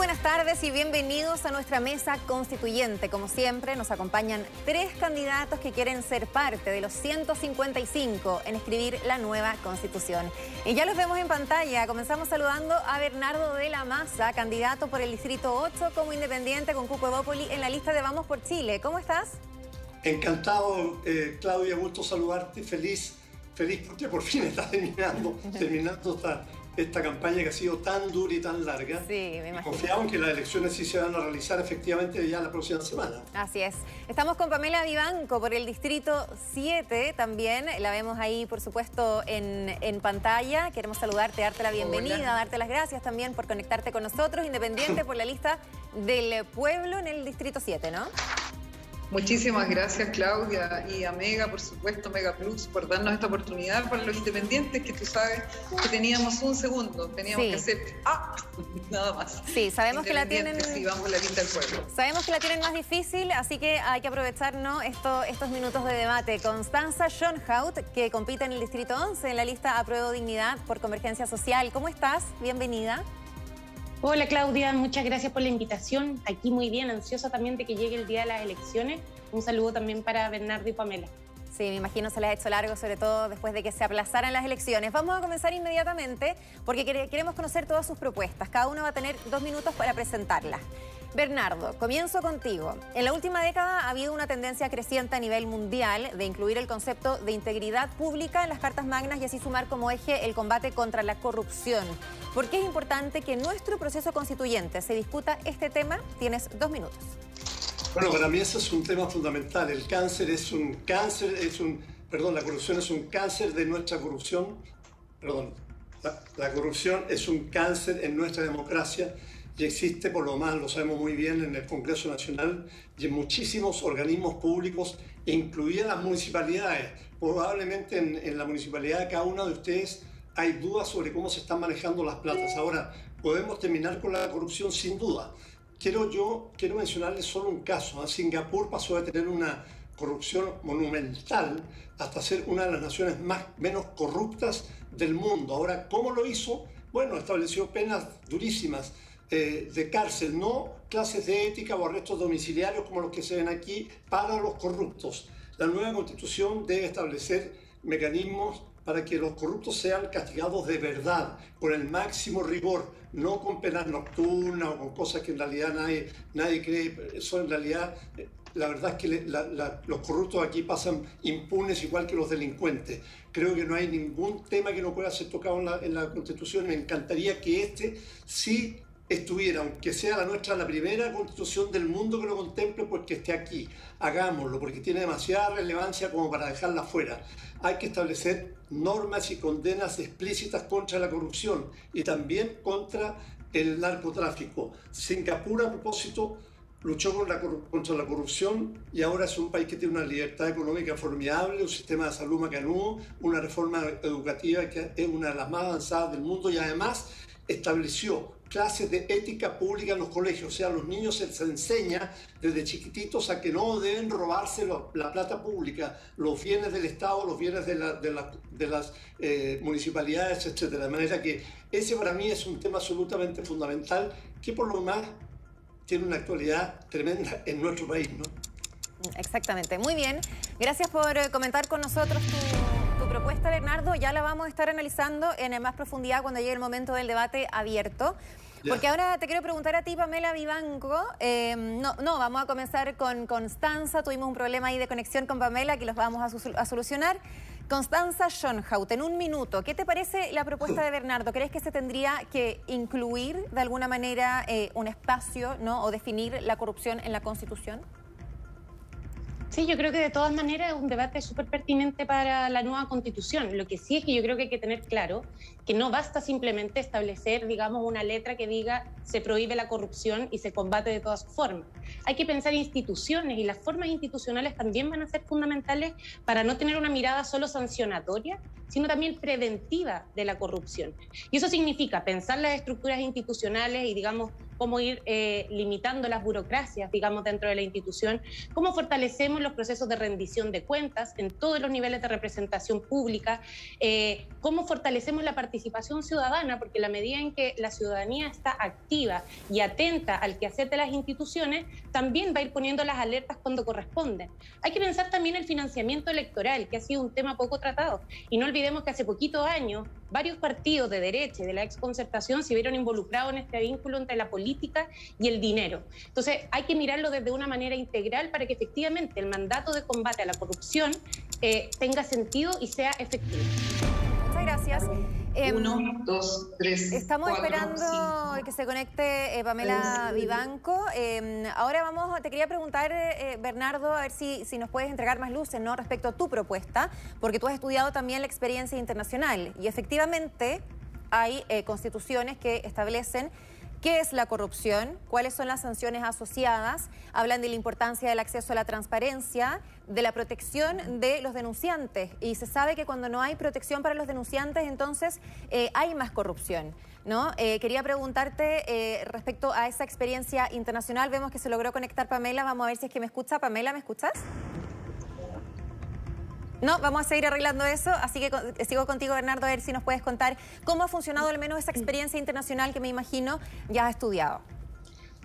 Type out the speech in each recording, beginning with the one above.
buenas tardes y bienvenidos a nuestra mesa constituyente. Como siempre, nos acompañan tres candidatos que quieren ser parte de los 155 en escribir la nueva constitución. Y ya los vemos en pantalla. Comenzamos saludando a Bernardo de la Maza, candidato por el Distrito 8 como independiente con Cupo Evópoli en la lista de Vamos por Chile. ¿Cómo estás? Encantado, eh, Claudia, gusto saludarte. Feliz, feliz porque por fin está terminando, terminando esta esta campaña que ha sido tan dura y tan larga. Sí, me imagino. Confiamos que las elecciones sí se van a realizar efectivamente ya la próxima semana. Así es. Estamos con Pamela Vivanco por el Distrito 7 también. La vemos ahí, por supuesto, en, en pantalla. Queremos saludarte, darte la bienvenida, darte las gracias también por conectarte con nosotros, independiente por la lista del pueblo en el Distrito 7, ¿no? Muchísimas gracias Claudia y a Mega, por supuesto, Mega Plus, por darnos esta oportunidad para los independientes, que tú sabes que teníamos un segundo, teníamos que hacer ¡ah! nada más. Sí, sabemos que la tienen... Y vamos la lista del pueblo. Sabemos que la tienen más difícil, así que hay que aprovechar Esto, estos minutos de debate. Constanza Schoenhout, que compite en el Distrito 11 en la lista Apruebo Dignidad por Convergencia Social. ¿Cómo estás? Bienvenida. Hola Claudia, muchas gracias por la invitación. Aquí muy bien, ansiosa también de que llegue el día de las elecciones. Un saludo también para Bernardo y Pamela. Sí, me imagino se les ha hecho largo, sobre todo después de que se aplazaran las elecciones. Vamos a comenzar inmediatamente porque queremos conocer todas sus propuestas. Cada uno va a tener dos minutos para presentarlas. Bernardo, comienzo contigo. En la última década ha habido una tendencia creciente a nivel mundial de incluir el concepto de integridad pública en las cartas magnas y así sumar como eje el combate contra la corrupción. ¿Por qué es importante que nuestro proceso constituyente se discuta este tema? Tienes dos minutos. Bueno, para mí eso es un tema fundamental. El cáncer es un cáncer, es un, perdón, la corrupción es un cáncer de nuestra corrupción, perdón, la, corrupción es un cáncer en nuestra democracia y existe, por lo más lo sabemos muy bien, en el Congreso Nacional y en muchísimos organismos públicos, incluidas las municipalidades. Probablemente en, en, la municipalidad de cada uno de ustedes hay dudas sobre cómo se están manejando las platas. Ahora, podemos terminar con la corrupción sin duda, Quiero yo, quiero mencionarles solo un caso. Singapur pasó de tener una corrupción monumental hasta ser una de las naciones más, menos corruptas del mundo. Ahora, ¿cómo lo hizo? Bueno, estableció penas durísimas eh, de cárcel, no clases de ética o arrestos domiciliarios como los que se ven aquí para los corruptos. La nueva constitución debe establecer mecanismos para que los corruptos sean castigados de verdad, con el máximo rigor, no con penas nocturnas o con cosas que en realidad nadie, nadie cree. Eso en realidad, eh, la verdad es que los corruptos aquí pasan impunes igual que los delincuentes. Creo que no hay ningún tema que no pueda ser tocado en la, en la Constitución. Me encantaría que este sí estuviera, aunque sea la nuestra, la primera constitución del mundo que lo contemple, pues que esté aquí. Hagámoslo, porque tiene demasiada relevancia como para dejarla fuera. Hay que establecer normas y condenas explícitas contra la corrupción y también contra el narcotráfico. Singapur, a propósito, luchó contra la corrupción y ahora es un país que tiene una libertad económica formidable, un sistema de salud macanudo, una reforma educativa que es una de las más avanzadas del mundo y además estableció clases de ética pública en los colegios, o sea, a los niños se les enseña desde chiquititos a que no deben robarse la plata pública, los bienes del Estado, los bienes de, las eh, municipalidades, etc. De manera que ese para mí es un tema absolutamente fundamental que por lo más tiene una actualidad tremenda en nuestro país. ¿no? Exactamente, muy bien. Gracias por eh, comentar con nosotros tu, propuesta, Bernardo. Ya la vamos a estar analizando en más profundidad cuando llegue el momento del debate abierto. Porque ahora te quiero preguntar a ti, Pamela Vivanco. Eh, no, no, vamos a comenzar con Constanza. Tuvimos un problema ahí de conexión con Pamela que los vamos a, solucionar. Constanza Schoenhout, en un minuto, ¿qué te parece la propuesta de Bernardo? ¿Crees que se tendría que incluir de alguna manera eh, un espacio ¿no? o definir la corrupción en la Constitución? Sí, yo creo que de todas maneras es un debate súper pertinente para la nueva constitución. Lo que sí es que yo creo que hay que tener claro que no basta simplemente establecer, digamos, una letra que diga se prohíbe la corrupción y se combate de todas formas. Hay que pensar instituciones y las formas institucionales también van a ser fundamentales para no tener una mirada solo sancionatoria, sino también preventiva de la corrupción. Y eso significa pensar las estructuras institucionales y, digamos, cómo ir eh, limitando las burocracias, digamos, dentro de la institución, cómo fortalecemos los procesos de rendición de cuentas en todos los niveles de representación pública, eh, cómo fortalecemos la participación ciudadana, porque la medida en que la ciudadanía está activa y atenta al quehacer de las instituciones, también va a ir poniendo las alertas cuando corresponden. Hay que pensar también el financiamiento electoral, que ha sido un tema poco tratado. Y no olvidemos que hace poquitos años varios partidos de derecha y de la exconcertación se vieron involucrados en este vínculo entre la política y el dinero. Entonces hay que mirarlo desde una manera integral para que efectivamente el mandato de combate a la corrupción eh, tenga sentido y sea efectivo. Muchas gracias. Em, Uno, dos, tres. Estamos esperando que se conecte eh, Pamela Vivanco. Em, ahora vamos, te quería preguntar, eh, Bernardo, a ver si, si nos puedes entregar más luces ¿no? respecto a tu propuesta, porque tú has estudiado también la experiencia internacional y efectivamente hay constituciones que establecen ¿Qué es la corrupción? ¿Cuáles son las sanciones asociadas? Hablan de la importancia del acceso a la transparencia, de la protección de los denunciantes. Y se sabe que cuando no hay protección para los denunciantes, entonces eh, hay más corrupción. ¿no? Eh, quería preguntarte eh, respecto a esa experiencia internacional. Vemos que se logró conectar Pamela. Vamos a ver si es que me escucha. Pamela, ¿me escuchas? No, vamos a seguir arreglando eso, así que sigo contigo, Bernardo, a ver si nos puedes contar cómo ha funcionado al menos esa experiencia internacional que me imagino ya has estudiado.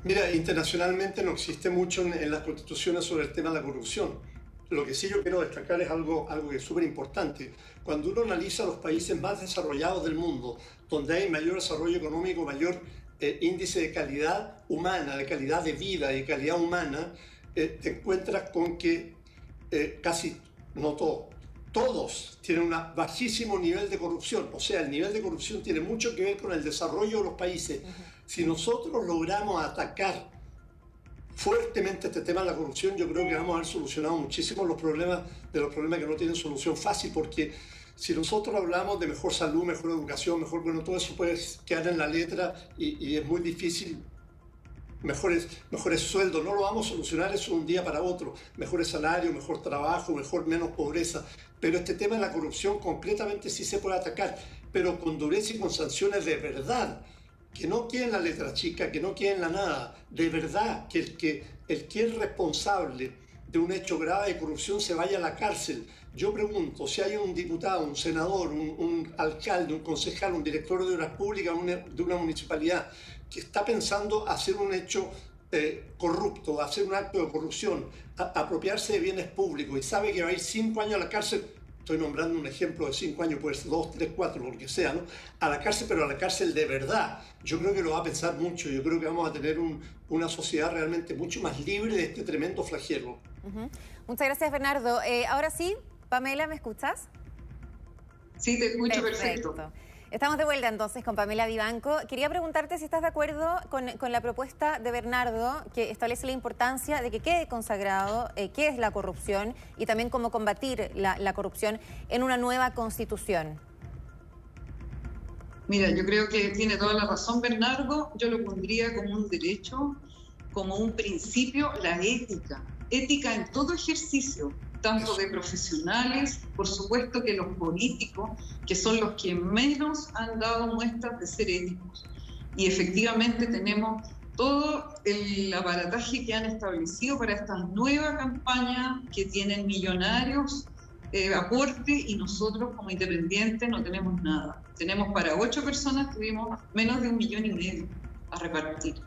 Mira, internacionalmente no existe mucho en, las constituciones sobre el tema de la corrupción. Lo que sí yo quiero destacar es algo, algo que es súper importante. Cuando uno analiza los países más desarrollados del mundo, donde hay mayor desarrollo económico, mayor eh, índice de calidad humana, de calidad de vida y calidad humana, eh, te encuentras con que eh, casi no todo, todos tienen un bajísimo nivel de corrupción. O sea, el nivel de corrupción tiene mucho que ver con el desarrollo de los países. Si nosotros logramos atacar fuertemente este tema de la corrupción, yo creo que vamos a haber solucionado muchísimo los problemas de los problemas que no tienen solución fácil, porque si nosotros hablamos de mejor salud, mejor educación, mejor, bueno, todo eso puede quedar en la letra y, y es muy difícil mejores, mejores sueldos, no lo vamos a solucionar eso de un día para otro, mejores salarios, mejor trabajo, mejor, menos pobreza, pero este tema de la corrupción concretamente sí se puede atacar, pero con dureza y con sanciones de verdad, que no quede en la letra chica, que no quede en la nada, de verdad, que el que, el que es responsable de un hecho grave de corrupción se vaya a la cárcel. Yo pregunto, si hay un diputado, un senador, un, alcalde, un concejal, un director de obras públicas de una municipalidad que está pensando hacer un hecho eh, corrupto, hacer un acto de corrupción, apropiarse de bienes públicos y sabe que va a ir cinco años a la cárcel, estoy nombrando un ejemplo de cinco años, puede ser dos, tres, cuatro, lo que sea, ¿no? A la cárcel, pero a la cárcel de verdad. Yo creo que lo va a pensar mucho, yo creo que vamos a tener una sociedad realmente mucho más libre de este tremendo flagelo. Muchas gracias, Bernardo. Eh, ahora sí, Pamela, ¿me escuchas? Sí, te escucho perfecto. Estamos de vuelta entonces con Pamela Vivanco. Quería preguntarte si estás de acuerdo con, la propuesta de Bernardo que establece la importancia de que quede consagrado eh, qué es la corrupción y también cómo combatir la, corrupción en una nueva constitución. Mira, yo creo que tiene toda la razón Bernardo. Yo lo pondría como un derecho, como un principio, la ética. Ética en todo ejercicio, tanto de profesionales, por supuesto que los políticos, que son los que menos han dado muestras de ser éticos. Y efectivamente tenemos todo el aparataje que han establecido para esta nueva campaña que tienen millonarios eh, aporte y nosotros como independientes no tenemos nada. Tenemos para ocho personas, tuvimos menos de un millón y medio a repartir.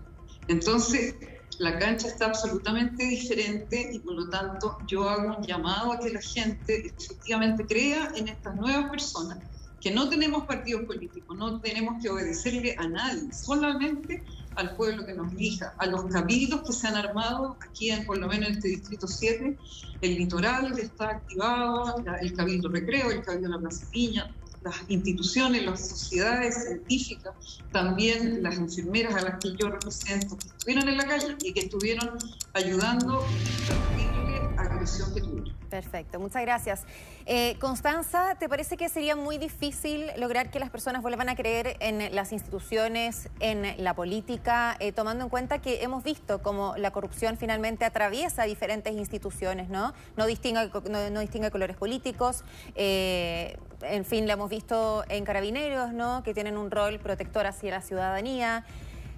Entonces, la cancha está absolutamente diferente y por lo tanto yo hago un llamado a que la gente efectivamente crea en estas nuevas personas, que no tenemos partidos políticos, no tenemos que obedecerle a nadie, solamente al pueblo que nos elija, a los cabildos que se han armado aquí, en, por lo menos en este distrito 7, el litoral está activado, el cabildo recreo, el cabildo de la Plaza Piña, las instituciones, las sociedades científicas, también las enfermeras a las que yo represento, que estuvieron en la calle y que estuvieron ayudando esta terrible agresión que tuvieron. Perfecto, muchas gracias. Eh, Constanza, ¿te parece que sería muy difícil lograr que las personas vuelvan a creer en las instituciones, en la política, eh, tomando en cuenta que hemos visto cómo la corrupción finalmente atraviesa diferentes instituciones, ¿no? No distingue, no, distingue colores políticos. Eh, en fin, lo hemos visto en carabineros, ¿no? Que tienen un rol protector hacia la ciudadanía.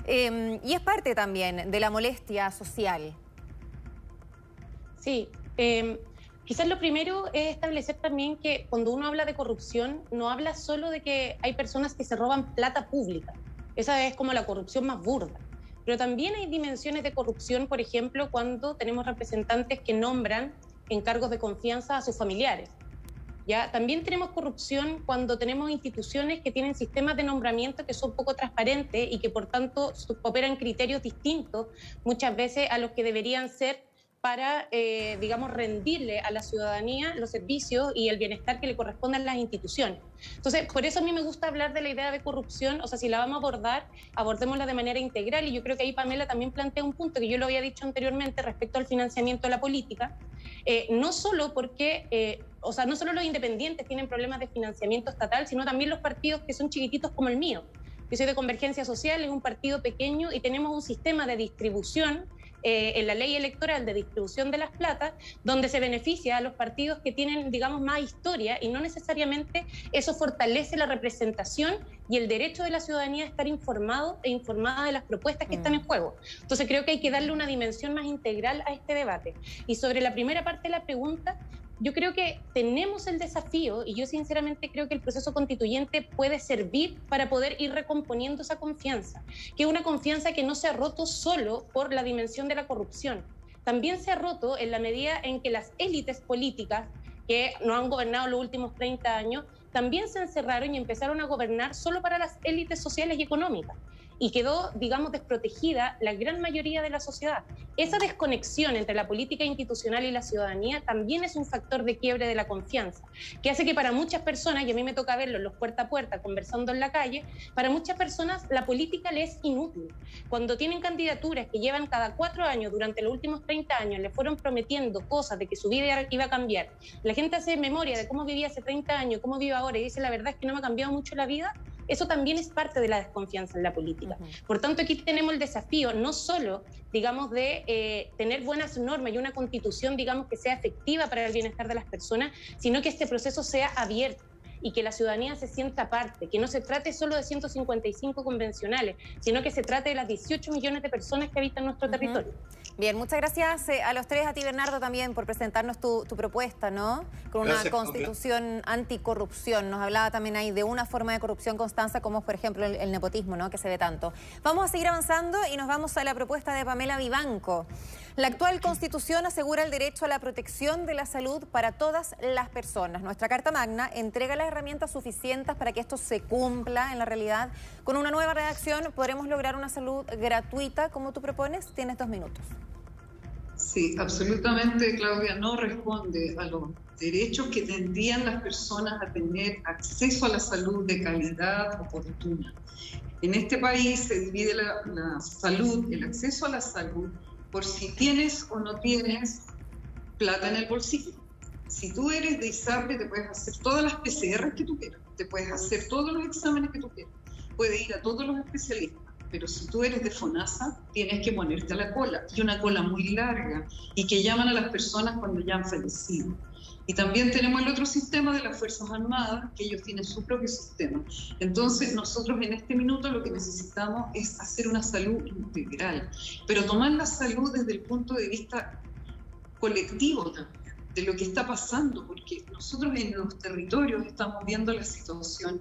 Em, y es parte también de la molestia social. Sí, em, quizás lo primero es establecer también que cuando uno habla de corrupción, no habla solo de que hay personas que se roban plata pública. Esa es como la corrupción más burda. Pero también hay dimensiones de corrupción, por ejemplo, cuando tenemos representantes que nombran en cargos de confianza a sus familiares. ¿Ya? También tenemos corrupción cuando tenemos instituciones que tienen sistemas de nombramiento que son poco transparentes y que por tanto operan criterios distintos muchas veces a los que deberían ser para, eh, digamos, rendirle a la ciudadanía los servicios y el bienestar que le corresponden a las instituciones. Entonces, por eso a mí me gusta hablar de la idea de corrupción, o sea, si la vamos a abordar, abordémosla de manera integral y yo creo que ahí Pamela también plantea un punto que yo lo había dicho anteriormente respecto al financiamiento de la política, eh, no solo porque... Eh, o sea, no solo los independientes tienen problemas de financiamiento estatal, sino también los partidos que son chiquititos como el mío. Yo soy de Convergencia Social, es un partido pequeño y tenemos un sistema de distribución eh, en la ley electoral de distribución de las platas, donde se beneficia a los partidos que tienen, digamos, más historia y no necesariamente eso fortalece la representación y el derecho de la ciudadanía a estar informado e informada de las propuestas que están en mm. juego. Entonces creo que hay que darle una dimensión más integral a este debate. Y sobre la primera parte de la pregunta, yo creo que tenemos el desafío y yo sinceramente creo que el proceso constituyente puede servir para poder ir recomponiendo esa confianza, que es una confianza que no se ha roto solo por la dimensión de la corrupción, también se ha roto en la medida en que las élites políticas que no han gobernado los últimos 30 años también se encerraron y empezaron a gobernar solo para las élites sociales y económicas y quedó, digamos, desprotegida la gran mayoría de la sociedad. Esa desconexión entre la política institucional y la ciudadanía también es un factor de quiebre de la confianza, que hace que para muchas personas, y a mí me toca verlo los puerta a puerta, conversando en la calle, para muchas personas la política les es inútil. Cuando tienen candidaturas que llevan cada cuatro años, durante los últimos 30 años, le fueron prometiendo cosas de que su vida iba a cambiar, la gente hace memoria de cómo vivía hace 30 años, cómo vive ahora, y dice la verdad es que no me ha cambiado mucho la vida, eso también es parte de la desconfianza en la política. Por tanto, aquí tenemos el desafío no solo, digamos, de eh, tener buenas normas y una constitución, digamos, que sea efectiva para el bienestar de las personas, sino que este proceso sea abierto y que la ciudadanía se sienta parte, que no se trate solo de 155 convencionales, sino que se trate de las 18 millones de personas que habitan nuestro territorio. Bien, muchas gracias eh, a los tres, a ti Bernardo también por presentarnos tu, propuesta, ¿no? Con una constitución anticorrupción. Nos hablaba también ahí de una forma de corrupción constante como por ejemplo el, el, nepotismo, ¿no? Que se ve tanto. Vamos a seguir avanzando y nos vamos a la propuesta de Pamela Vivanco. La actual constitución asegura el derecho a la protección de la salud para todas las personas. Nuestra Carta Magna entrega las herramientas suficientes para que esto se cumpla en la realidad. Con una nueva redacción podremos lograr una salud gratuita como tú propones. Tienes dos minutos. Sí, absolutamente, Claudia, no responde a los derechos que tendrían las personas a tener acceso a la salud de calidad oportuna. En este país se divide la, la salud, el acceso a la salud, por si tienes o no tienes plata en el bolsillo. Si tú eres de ISAPRE, te puedes hacer todas las PCR que tú quieras, te puedes hacer todos los exámenes que tú quieras, puedes ir a todos los especialistas, pero si tú eres de FONASA, tienes que ponerte a la cola, y una cola muy larga, y que llaman a las personas cuando ya han fallecido. Y también tenemos el otro sistema de las Fuerzas Armadas, que ellos tienen su propio sistema. Entonces, nosotros en este minuto lo que necesitamos es hacer una salud integral, pero tomar la salud desde el punto de vista colectivo también, de lo que está pasando, porque nosotros en los territorios estamos viendo la situación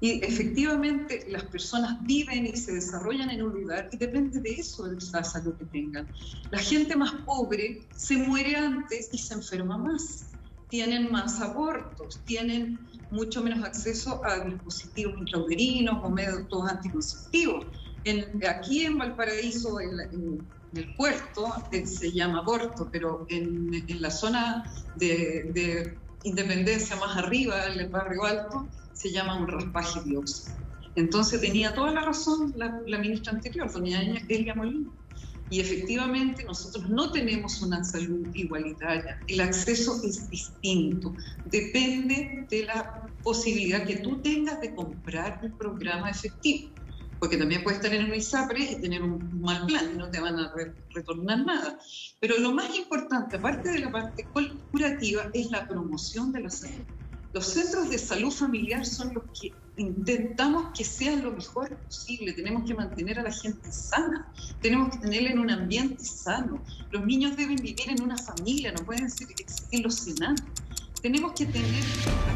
y efectivamente las personas viven y se desarrollan en un lugar y depende de eso, de la salud que tengan. La gente más pobre se muere antes y se enferma más tienen más abortos, tienen mucho menos acceso a dispositivos intrauterinos o métodos anticonceptivos. En, aquí en Valparaíso, en, el puerto, eh, se llama aborto, pero en, la zona de, independencia más arriba, en el barrio alto, se llama un raspaje biópsico. Entonces tenía toda la razón la, la ministra anterior, doña Elia Molina y efectivamente nosotros no tenemos una salud igualitaria. El acceso es distinto. Depende de la posibilidad que tú tengas de comprar el programa efectivo. Porque también puedes tener un ISAPRE y tener un mal plan y no te van a retornar nada. Pero lo más importante, aparte de la parte curativa, es la promoción de la salud. Los centros de salud familiar son los que intentamos que sea lo mejor posible, tenemos que mantener a la gente sana, tenemos que tenerla en un ambiente sano. Los niños deben vivir en una familia, no pueden existir los enanos. Tenemos que tener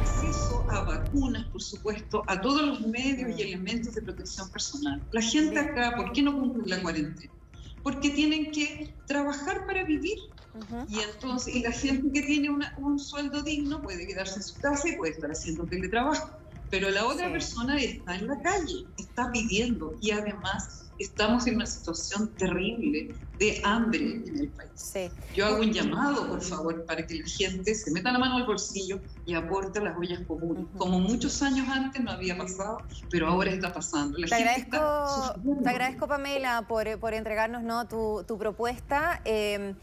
acceso a vacunas, por supuesto, a todos los medios y elementos de protección personal. La gente acá, ¿por qué no cumple la cuarentena? Porque tienen que trabajar para vivir. Y entonces, y la gente que tiene un sueldo digno puede quedarse en su casa y puede estar haciendo teletrabajo. Pero la otra persona está en la calle, está pidiendo y además estamos en una situación terrible de hambre en el país. Yo hago un llamado, por favor, para que la gente se meta la mano al bolsillo y aporte las ollas comunes, como muchos años antes no había pasado, pero ahora está pasando. te, agradezco, te agradezco, Pamela, por, por entregarnos ¿no? tu, tu propuesta. Eh,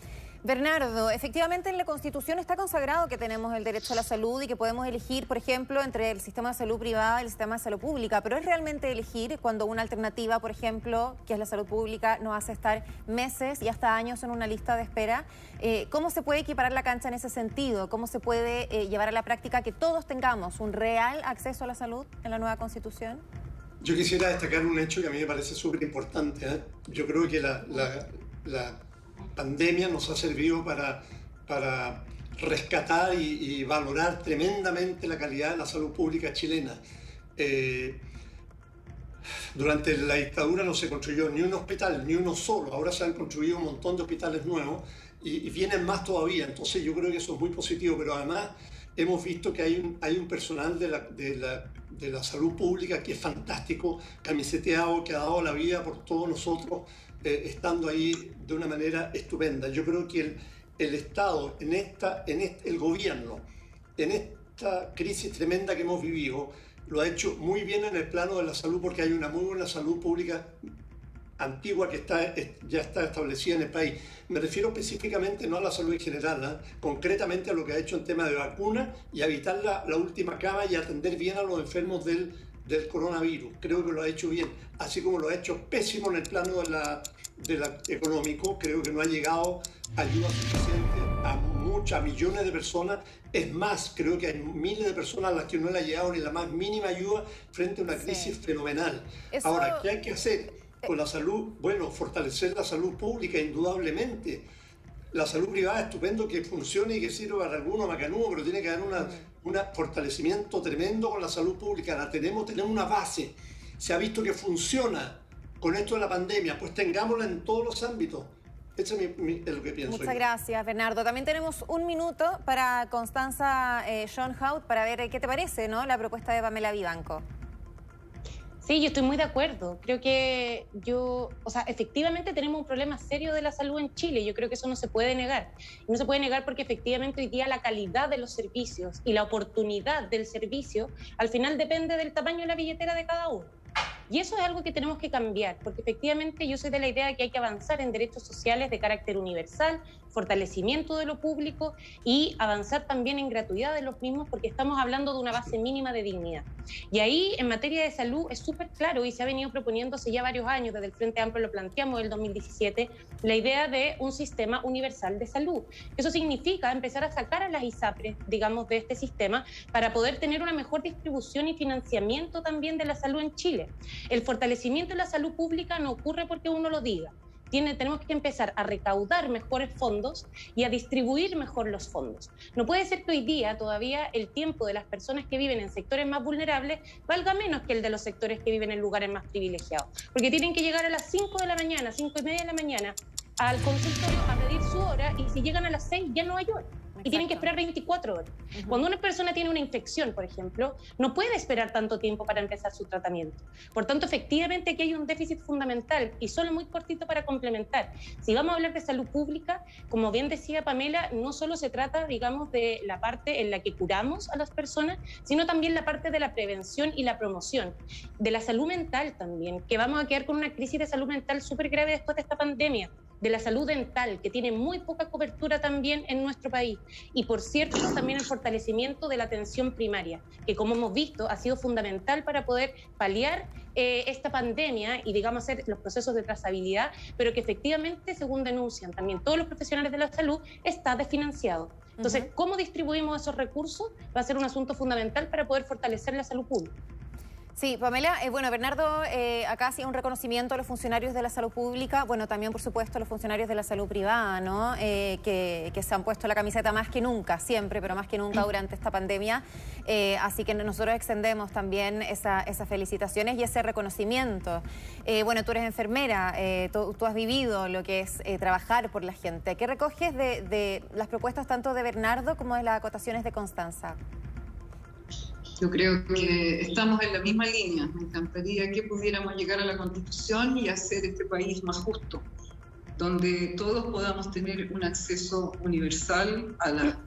Bernardo, efectivamente en la Constitución está consagrado que tenemos el derecho a la salud y que podemos elegir, por ejemplo, entre el sistema de salud privada y el sistema de salud pública, pero es realmente elegir cuando una alternativa, por ejemplo, que es la salud pública, nos hace estar meses y hasta años en una lista de espera. Eh, ¿Cómo se puede equiparar la cancha en ese sentido? ¿Cómo se puede eh, llevar a la práctica que todos tengamos un real acceso a la salud en la nueva Constitución? Yo quisiera destacar un hecho que a mí me parece súper importante. ¿eh? Yo creo que la pandemia nos ha servido para, para rescatar y, valorar tremendamente la calidad de la salud pública chilena. Eh, durante la dictadura no se construyó ni un hospital, ni uno solo. Ahora se han construido un montón de hospitales nuevos y, vienen más todavía. Entonces yo creo que eso es muy positivo, pero además hemos visto que hay un, hay un personal de la, de, la, de la salud pública que es fantástico, camiseteado, que ha dado la vida por todos nosotros. Eh, estando ahí de una manera estupenda. Yo creo que el, Estado, en esta, en el gobierno, en esta crisis tremenda que hemos vivido, lo ha hecho muy bien en el plano de la salud porque hay una muy buena salud pública antigua que está, ya está establecida en el país. Me refiero específicamente no a la salud en general, ¿eh? concretamente a lo que ha hecho en tema de vacuna y evitar la, la última cama y atender bien a los enfermos del del coronavirus. Creo que lo ha hecho bien, así como lo ha hecho pésimo en el plano de la, de la económico. Creo que no ha llegado ayuda suficiente a muchas, millones de personas. Es más, creo que hay miles de personas a las que no le ha llegado ni la más mínima ayuda frente a una crisis fenomenal. Ahora, ¿qué hay que hacer con la salud? Bueno, fortalecer la salud pública, indudablemente. La salud privada, estupendo que funcione y que sirva para algunos macanudos, pero tiene que haber una, un fortalecimiento tremendo con la salud pública. La tenemos, tenemos una base. Se ha visto que funciona con esto de la pandemia, pues tengámosla en todos los ámbitos. Eso es, lo que pienso. Muchas gracias, Bernardo. También tenemos un minuto para Constanza eh, John Hout para ver eh, qué te parece ¿no? la propuesta de Pamela Vivanco. Sí, yo estoy muy de acuerdo. Creo que yo, o sea, efectivamente tenemos un problema serio de la salud en Chile. Yo creo que eso no se puede negar. No se puede negar porque efectivamente hoy día la calidad de los servicios y la oportunidad del servicio al final depende del tamaño de la billetera de cada uno. Y eso es algo que tenemos que cambiar, porque efectivamente yo soy de la idea de que hay que avanzar en derechos sociales de carácter universal, fortalecimiento de lo público y avanzar también en gratuidad de los mismos, porque estamos hablando de una base mínima de dignidad. Y ahí, en materia de salud, es súper claro y se ha venido proponiéndose ya varios años, desde el Frente Amplio lo planteamos en el 2017, la idea de un sistema universal de salud. Eso significa empezar a sacar a las ISAPRES, digamos, de este sistema para poder tener una mejor distribución y financiamiento también de la salud en Chile. El fortalecimiento de la salud pública no ocurre porque uno lo diga. Tiene, tenemos que empezar a recaudar mejores fondos y a distribuir mejor los fondos. No puede ser que hoy día todavía el tiempo de las personas que viven en sectores más vulnerables valga menos que el de los sectores que viven en lugares más privilegiados, porque tienen que llegar a las 5 de la mañana, 5 y media de la mañana al consultorio a pedir su hora y si llegan a las 6 ya no hay hora y tienen que esperar 24 horas. Cuando una persona tiene una infección, por ejemplo, no puede esperar tanto tiempo para empezar su tratamiento. Por tanto, efectivamente aquí hay un déficit fundamental y solo muy cortito para complementar. Si vamos a hablar de salud pública, como bien decía Pamela, no solo se trata, digamos, de la parte en la que curamos a las personas, sino también la parte de la prevención y la promoción, de la salud mental también, que vamos a quedar con una crisis de salud mental súper grave después de esta pandemia de la salud dental, que tiene muy poca cobertura también en nuestro país. Y por cierto, también el fortalecimiento de la atención primaria, que como hemos visto ha sido fundamental para poder paliar eh, esta pandemia y, digamos, hacer los procesos de trazabilidad, pero que efectivamente, según denuncian también todos los profesionales de la salud, está desfinanciado. Entonces, ¿cómo distribuimos esos recursos? Va a ser un asunto fundamental para poder fortalecer la salud pública. Sí, Pamela, eh, bueno, Bernardo eh, acá hacía un reconocimiento a los funcionarios de la salud pública, bueno, también por supuesto a los funcionarios de la salud privada, ¿no? Eh, que, se han puesto la camiseta más que nunca, siempre, pero más que nunca durante esta pandemia. así que nosotros extendemos también esas felicitaciones y ese reconocimiento. bueno, tú eres enfermera, tú, has vivido lo que es trabajar por la gente. ¿Qué recoges de, de las propuestas tanto de Bernardo como de las acotaciones de Constanza? Yo creo que estamos en la misma línea. Me encantaría que pudiéramos llegar a la Constitución y hacer este país más justo, donde todos podamos tener un acceso universal a la,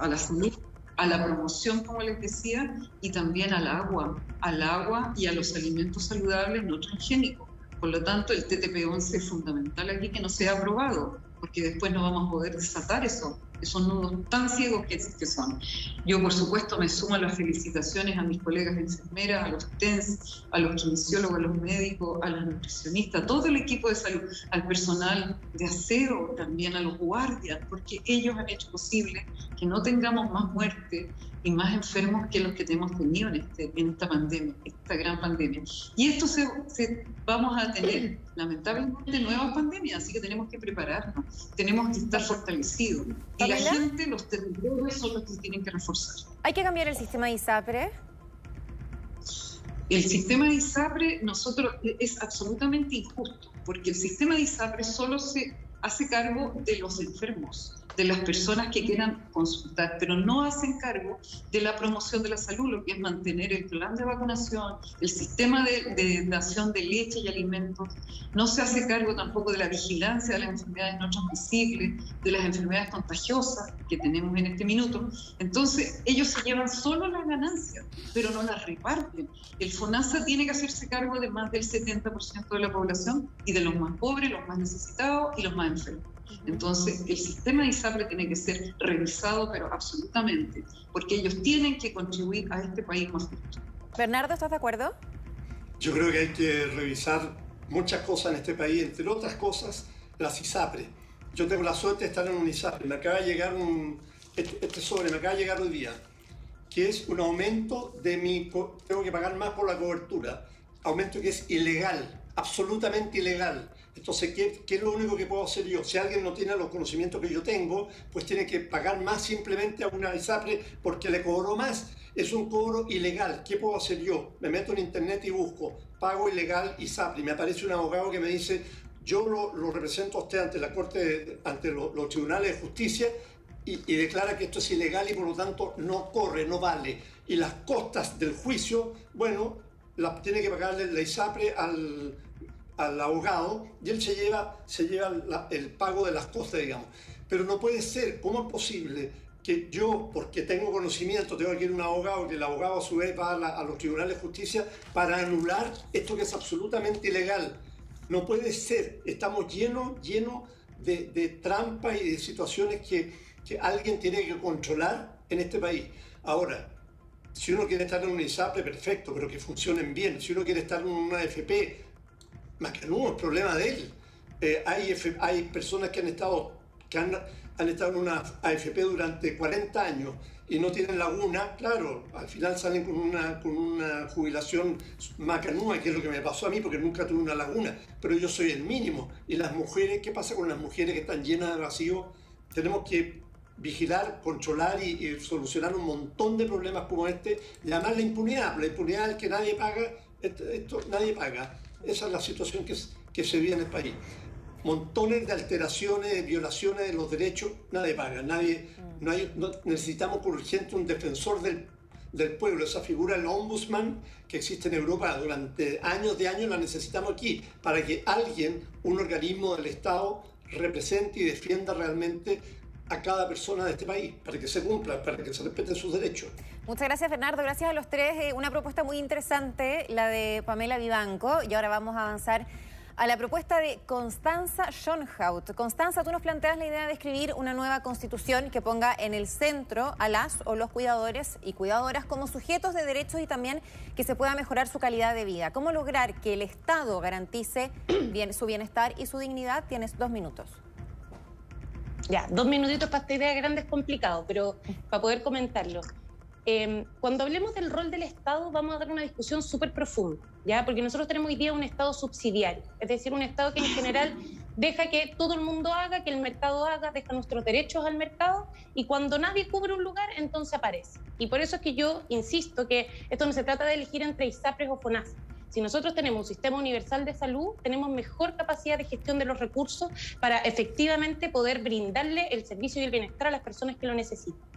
a la salud, a la promoción, como les decía, y también al agua, al agua y a los alimentos saludables no transgénicos. Por lo tanto, el TTP-11 es fundamental aquí que no sea aprobado, porque después no vamos a poder desatar eso son nudos tan ciegos que, que son. Yo, por supuesto, me sumo a las felicitaciones a mis colegas enfermeras, a los TENS, a los kinesiólogos, a los médicos, a los nutricionistas, a todo el equipo de salud, al personal de aseo, también a los guardias, porque ellos han hecho posible que no tengamos más muerte y más enfermos que los que hemos tenido en, este, en esta pandemia, esta gran pandemia. Y esto se, vamos a tener lamentablemente nuevas pandemias, así que tenemos que prepararnos, tenemos que estar fortalecidos. Y la gente, los territorios son los que tienen que reforzar. ¿Hay que cambiar el sistema de ISAPRE? El sistema de ISAPRE nosotros es absolutamente injusto, porque el sistema de ISAPRE solo se hace cargo de los enfermos de las personas que quieran consultar, pero no hacen cargo de la promoción de la salud, lo que es mantener el plan de vacunación, el sistema de, de dación de leche y alimentos, no se hace cargo tampoco de la vigilancia de las enfermedades no transmisibles, de las enfermedades contagiosas que tenemos en este minuto. Entonces, ellos se llevan solo las ganancias, pero no las reparten. El FONASA tiene que hacerse cargo de más del 70% de la población y de los más pobres, los más necesitados y los más enfermos. Entonces, el sistema de ISAPRE tiene que ser revisado, pero absolutamente, porque ellos tienen que contribuir a este país más justo. Bernardo, ¿estás de acuerdo? Yo creo que hay que revisar muchas cosas en este país, entre otras cosas, las ISAPRE. Yo tengo la suerte de estar en un ISAPRE. Me acaba de llegar un, este, este sobre, me acaba de llegar hoy día, que es un aumento de mi, tengo que pagar más por la cobertura, aumento que es ilegal, absolutamente ilegal. Entonces, ¿qué, ¿qué, es lo único que puedo hacer yo? Si alguien no tiene los conocimientos que yo tengo, pues tiene que pagar más simplemente a una ISAPRE porque le cobró más. Es un cobro ilegal. ¿Qué puedo hacer yo? Me meto en internet y busco pago ilegal ISAPRE. Me aparece un abogado que me dice, yo lo, lo represento a usted ante la Corte, ante los tribunales de justicia y, y declara que esto es ilegal y por lo tanto no corre, no vale. Y las costas del juicio, bueno, las tiene que pagarle la ISAPRE al al abogado y él se lleva, se lleva el pago de las costas, digamos. Pero no puede ser, ¿cómo es posible que yo, porque tengo conocimiento, tengo que ir a un abogado, que el abogado a su vez va a, los tribunales de justicia para anular esto que es absolutamente ilegal? No puede ser, estamos llenos, llenos de, de trampas y de situaciones que, que alguien tiene que controlar en este país. Ahora, si uno quiere estar en un ISAPRE, perfecto, pero que funcionen bien. Si uno quiere estar en una AFP, no, es problema de él. Eh, hay, hay personas que han estado, que han, han, estado en una AFP durante 40 años y no tienen laguna, claro, al final salen con una, con una jubilación macanúa, que es lo que me pasó a mí, porque nunca tuve una laguna, pero yo soy el mínimo. Y las mujeres, ¿qué pasa con las mujeres que están llenas de vacío? Tenemos que vigilar, controlar y, solucionar un montón de problemas como este, llamar la impunidad. La impunidad es que nadie paga, esto nadie paga. Esa es la situación que, se vive en el país. Montones de alteraciones, de violaciones de los derechos, nadie paga, nadie, no hay, necesitamos urgente un defensor del, del pueblo, esa figura del ombudsman que existe en Europa durante años de años la necesitamos aquí, para que alguien, un organismo del Estado, represente y defienda realmente a cada persona de este país, para que se cumpla, para que se respeten sus derechos. Muchas gracias, Bernardo. Gracias a los tres. Eh, una propuesta muy interesante, la de Pamela Vivanco. Y ahora vamos a avanzar a la propuesta de Constanza Schoenhout. Constanza, tú nos planteas la idea de escribir una nueva constitución que ponga en el centro a las o los cuidadores y cuidadoras como sujetos de derechos y también que se pueda mejorar su calidad de vida. ¿Cómo lograr que el Estado garantice su bienestar y su dignidad? Tienes dos minutos. Ya, dos minutitos para esta idea grande es complicado, pero para poder comentarlo. Em, cuando hablemos del rol del Estado, vamos a dar una discusión súper profunda, ¿ya? Porque nosotros tenemos hoy día un Estado subsidiario, es decir, un Estado que en general deja que todo el mundo haga, que el mercado haga, deja nuestros derechos al mercado y cuando nadie cubre un lugar, entonces aparece. Y por eso es que yo insisto que esto no se trata de elegir entre ISAPRES o FONASA. Si nosotros tenemos un sistema universal de salud, tenemos mejor capacidad de gestión de los recursos para efectivamente poder brindarle el servicio y el bienestar a las personas que lo necesitan.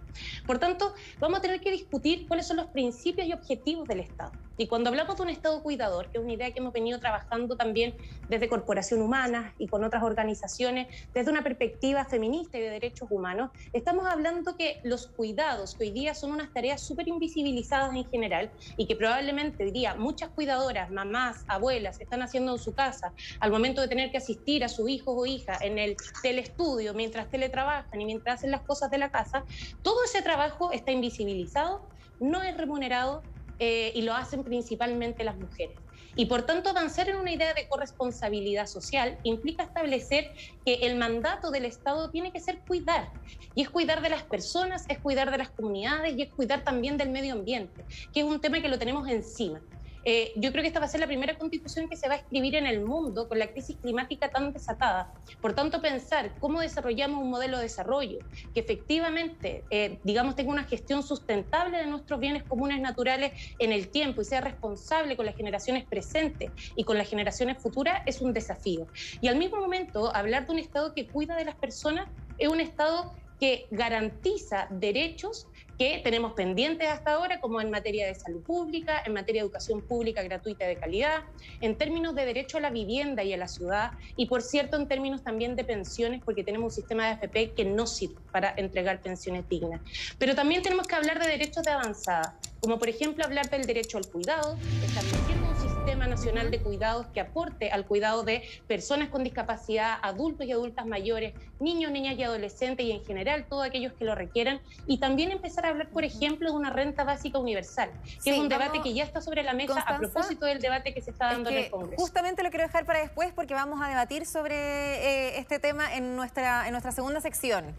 Por tanto, vamos a tener que discutir cuáles son los principios y objetivos del Estado. Y cuando hablamos de un Estado cuidador, que es una idea que hemos venido trabajando también desde Corporación Humana y con otras organizaciones, desde una perspectiva feminista y de derechos humanos, estamos hablando que los cuidados, que hoy día son unas tareas súper invisibilizadas en general y que probablemente hoy muchas cuidadoras, mamás, abuelas, están haciendo en su casa al momento de tener que asistir a sus hijos o hijas en el telestudio mientras teletrabajan y mientras hacen las cosas de la casa, todo ese trabajo está invisibilizado, no es remunerado eh, y lo hacen principalmente las mujeres. Y por tanto, avanzar en una idea de corresponsabilidad social implica establecer que el mandato del Estado tiene que ser cuidar. Y es cuidar de las personas, es cuidar de las comunidades y es cuidar también del medio ambiente, que es un tema que lo tenemos encima. Eh, yo creo que esta va a ser la primera constitución que se va a escribir en el mundo con la crisis climática tan desatada. Por tanto, pensar cómo desarrollamos un modelo de desarrollo que efectivamente, eh, digamos, tenga una gestión sustentable de nuestros bienes comunes naturales en el tiempo y sea responsable con las generaciones presentes y con las generaciones futuras es un desafío. Y al mismo momento, hablar de un Estado que cuida de las personas es un Estado que garantiza derechos que tenemos pendientes hasta ahora, como en materia de salud pública, en materia de educación pública gratuita de calidad, en términos de derecho a la vivienda y a la ciudad, y por cierto, en términos también de pensiones, porque tenemos un sistema de AFP que no sirve para entregar pensiones dignas. Pero también tenemos que hablar de derechos de avanzada, como por ejemplo hablar del derecho al cuidado, estableciendo un sistema nacional de cuidados que aporte al cuidado de personas con discapacidad, adultos y adultas mayores, niños, niñas y adolescentes y en general todos aquellos que lo requieran, y también empezar a hablar, por ejemplo, de una renta básica universal, que es un debate que ya está sobre la mesa a propósito del debate que se está dando en el Congreso. Justamente lo quiero dejar para después porque vamos a debatir sobre eh, este tema en nuestra, en nuestra segunda sección.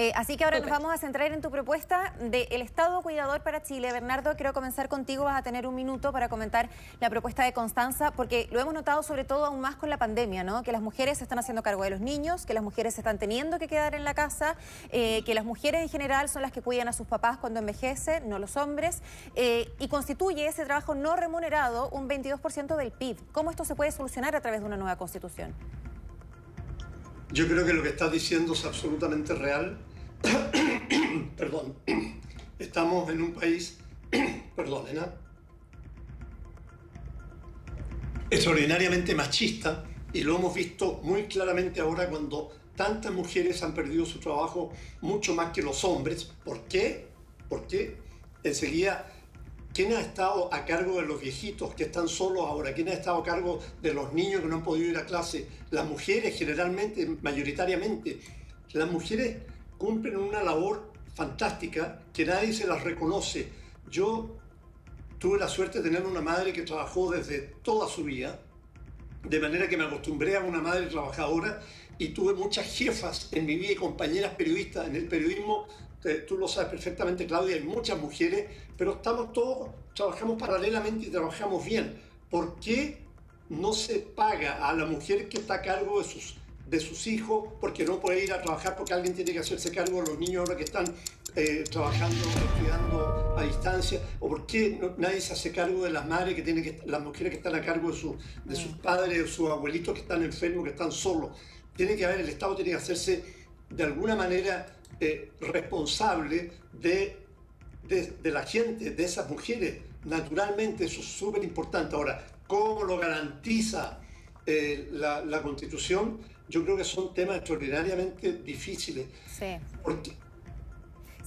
Eh, así que ahora nos vamos a centrar en tu propuesta del Estado Cuidador para Chile. Bernardo, quiero comenzar contigo. Vas a tener un minuto para comentar la propuesta de Constanza, porque lo hemos notado sobre todo aún más con la pandemia, ¿no? Que las mujeres se están haciendo cargo de los niños, que las mujeres se están teniendo que quedar en la casa, eh, que las mujeres en general son las que cuidan a sus papás cuando envejecen, no los hombres, eh, y constituye ese trabajo no remunerado un 22% del PIB. ¿Cómo esto se puede solucionar a través de una nueva constitución? Yo creo que lo que estás diciendo es absolutamente real. Perdón. Estamos en un país, perdón, extraordinariamente machista y lo hemos visto muy claramente ahora cuando tantas mujeres han perdido su trabajo mucho más que los hombres. ¿Por qué? Porque enseguida ¿Quién ha estado a cargo de los viejitos que están solos ahora? ¿Quién ha estado a cargo de los niños que no han podido ir a clase? Las mujeres generalmente, mayoritariamente. Las mujeres cumplen una labor fantástica que nadie se las reconoce. Yo tuve la suerte de tener una madre que trabajó desde toda su vida, de manera que me acostumbré a una madre trabajadora y tuve muchas jefas en mi vida y compañeras periodistas en el periodismo tú lo sabes perfectamente, Claudia, hay muchas mujeres, pero estamos todos, trabajamos paralelamente y trabajamos bien. ¿Por qué no se paga a la mujer que está a cargo de sus, de sus hijos porque no puede ir a trabajar porque alguien tiene que hacerse cargo de los niños ahora que están eh, trabajando, estudiando a distancia? ¿O por qué nadie se hace cargo de las madres que tienen que, las mujeres que están a cargo de, su, de sus mm. padres, de sus abuelitos que están enfermos, que están solos? Tiene que haber, el Estado tiene que hacerse de alguna manera eh, responsable de, de, la gente, de esas mujeres. Naturalmente, eso es súper importante. Ahora, ¿cómo lo garantiza eh, la, la, Constitución? Yo creo que son temas extraordinariamente difíciles. Sí. Porque,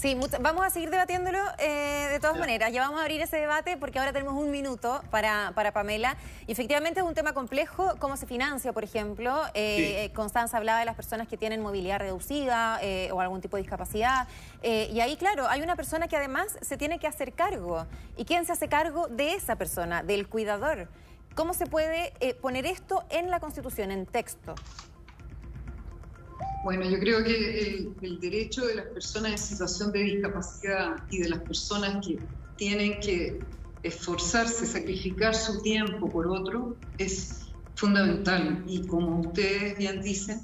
Sí, vamos a seguir debatiéndolo eh, de todas maneras. Ya vamos a abrir ese debate porque ahora tenemos un minuto para, para Pamela. Y efectivamente es un tema complejo, cómo se financia, por ejemplo. Eh, Constanza hablaba de las personas que tienen movilidad reducida eh, o algún tipo de discapacidad. y ahí, claro, hay una persona que además se tiene que hacer cargo. ¿Y quién se hace cargo de esa persona, del cuidador? ¿Cómo se puede poner esto en la Constitución, en texto? Bueno, yo creo que el, derecho de las personas en situación de discapacidad y de las personas que tienen que esforzarse, sacrificar su tiempo por otro, es fundamental. Y como ustedes bien dicen,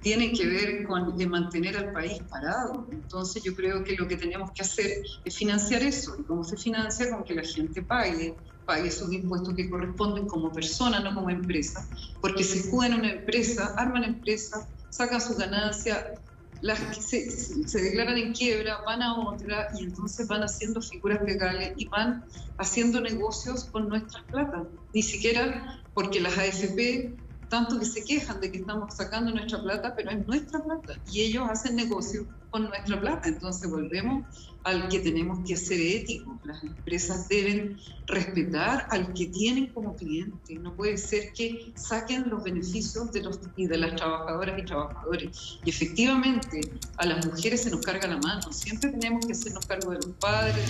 tiene que ver con mantener al país parado. Entonces yo creo que lo que tenemos que hacer es financiar eso. ¿Y cómo se financia? Con que la gente pague, pague esos impuestos que corresponden como persona, no como empresa. Porque se escudan una empresa, arman empresa, sacan su ganancia, las se, declaran en quiebra van a otra y entonces van haciendo figuras legales y van haciendo negocios con nuestras plata. Ni siquiera porque las AFP tanto que se quejan de que estamos sacando nuestra plata, pero es nuestra plata y ellos hacen negocio con nuestra plata. Entonces volvemos al que tenemos que ser éticos. Las empresas deben respetar al que tienen como cliente. No puede ser que saquen los beneficios de, los, y de las trabajadoras y trabajadores. Y efectivamente a las mujeres se nos carga la mano. Siempre tenemos que hacernos cargo de los padres.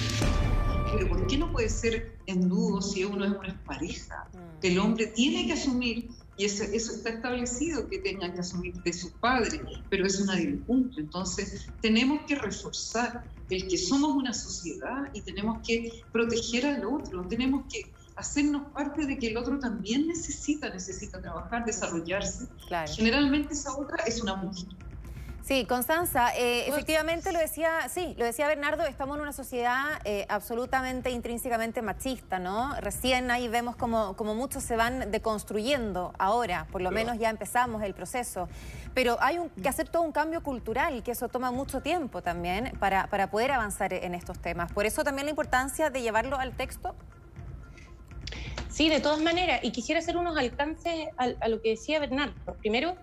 Pero ¿por qué no puede ser en dudo si uno es una pareja? Mm. El hombre tiene que asumir y eso, está establecido que tengan que asumir de sus padres, pero eso nadie lo cumple. Entonces, tenemos que reforzar el que somos una sociedad y tenemos que proteger al otro, tenemos que hacernos parte de que el otro también necesita, necesita trabajar, desarrollarse. Generalmente esa otra es una mujer. Sí, Constanza, eh, efectivamente lo decía, sí, lo decía Bernardo, estamos en una sociedad eh, absolutamente intrínsecamente machista, ¿no? Recién ahí vemos como, como muchos se van deconstruyendo ahora, por lo menos ya empezamos el proceso. Pero hay que hacer todo un cambio cultural, que eso toma mucho tiempo también para, para poder avanzar en estos temas. Por eso también la importancia de llevarlo al texto. Sí, de todas maneras, y quisiera hacer unos alcances a, a lo que decía Bernardo. Primero,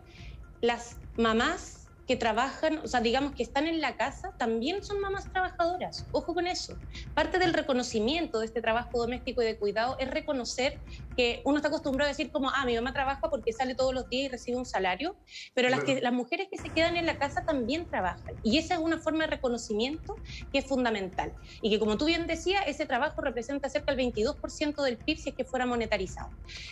las mamás que trabajan, o sea, digamos que están en la casa, también son mamás trabajadoras. Ojo con eso. Parte del reconocimiento de este trabajo doméstico y de cuidado es reconocer que uno está acostumbrado a decir como, ah, mi mamá trabaja porque sale todos los días y recibe un salario, pero las, que, las mujeres que se quedan en la casa también trabajan. Y esa es una forma de reconocimiento que es fundamental. Y que como tú bien decías, ese trabajo representa cerca del 22% del PIB si es que fuera monetarizado.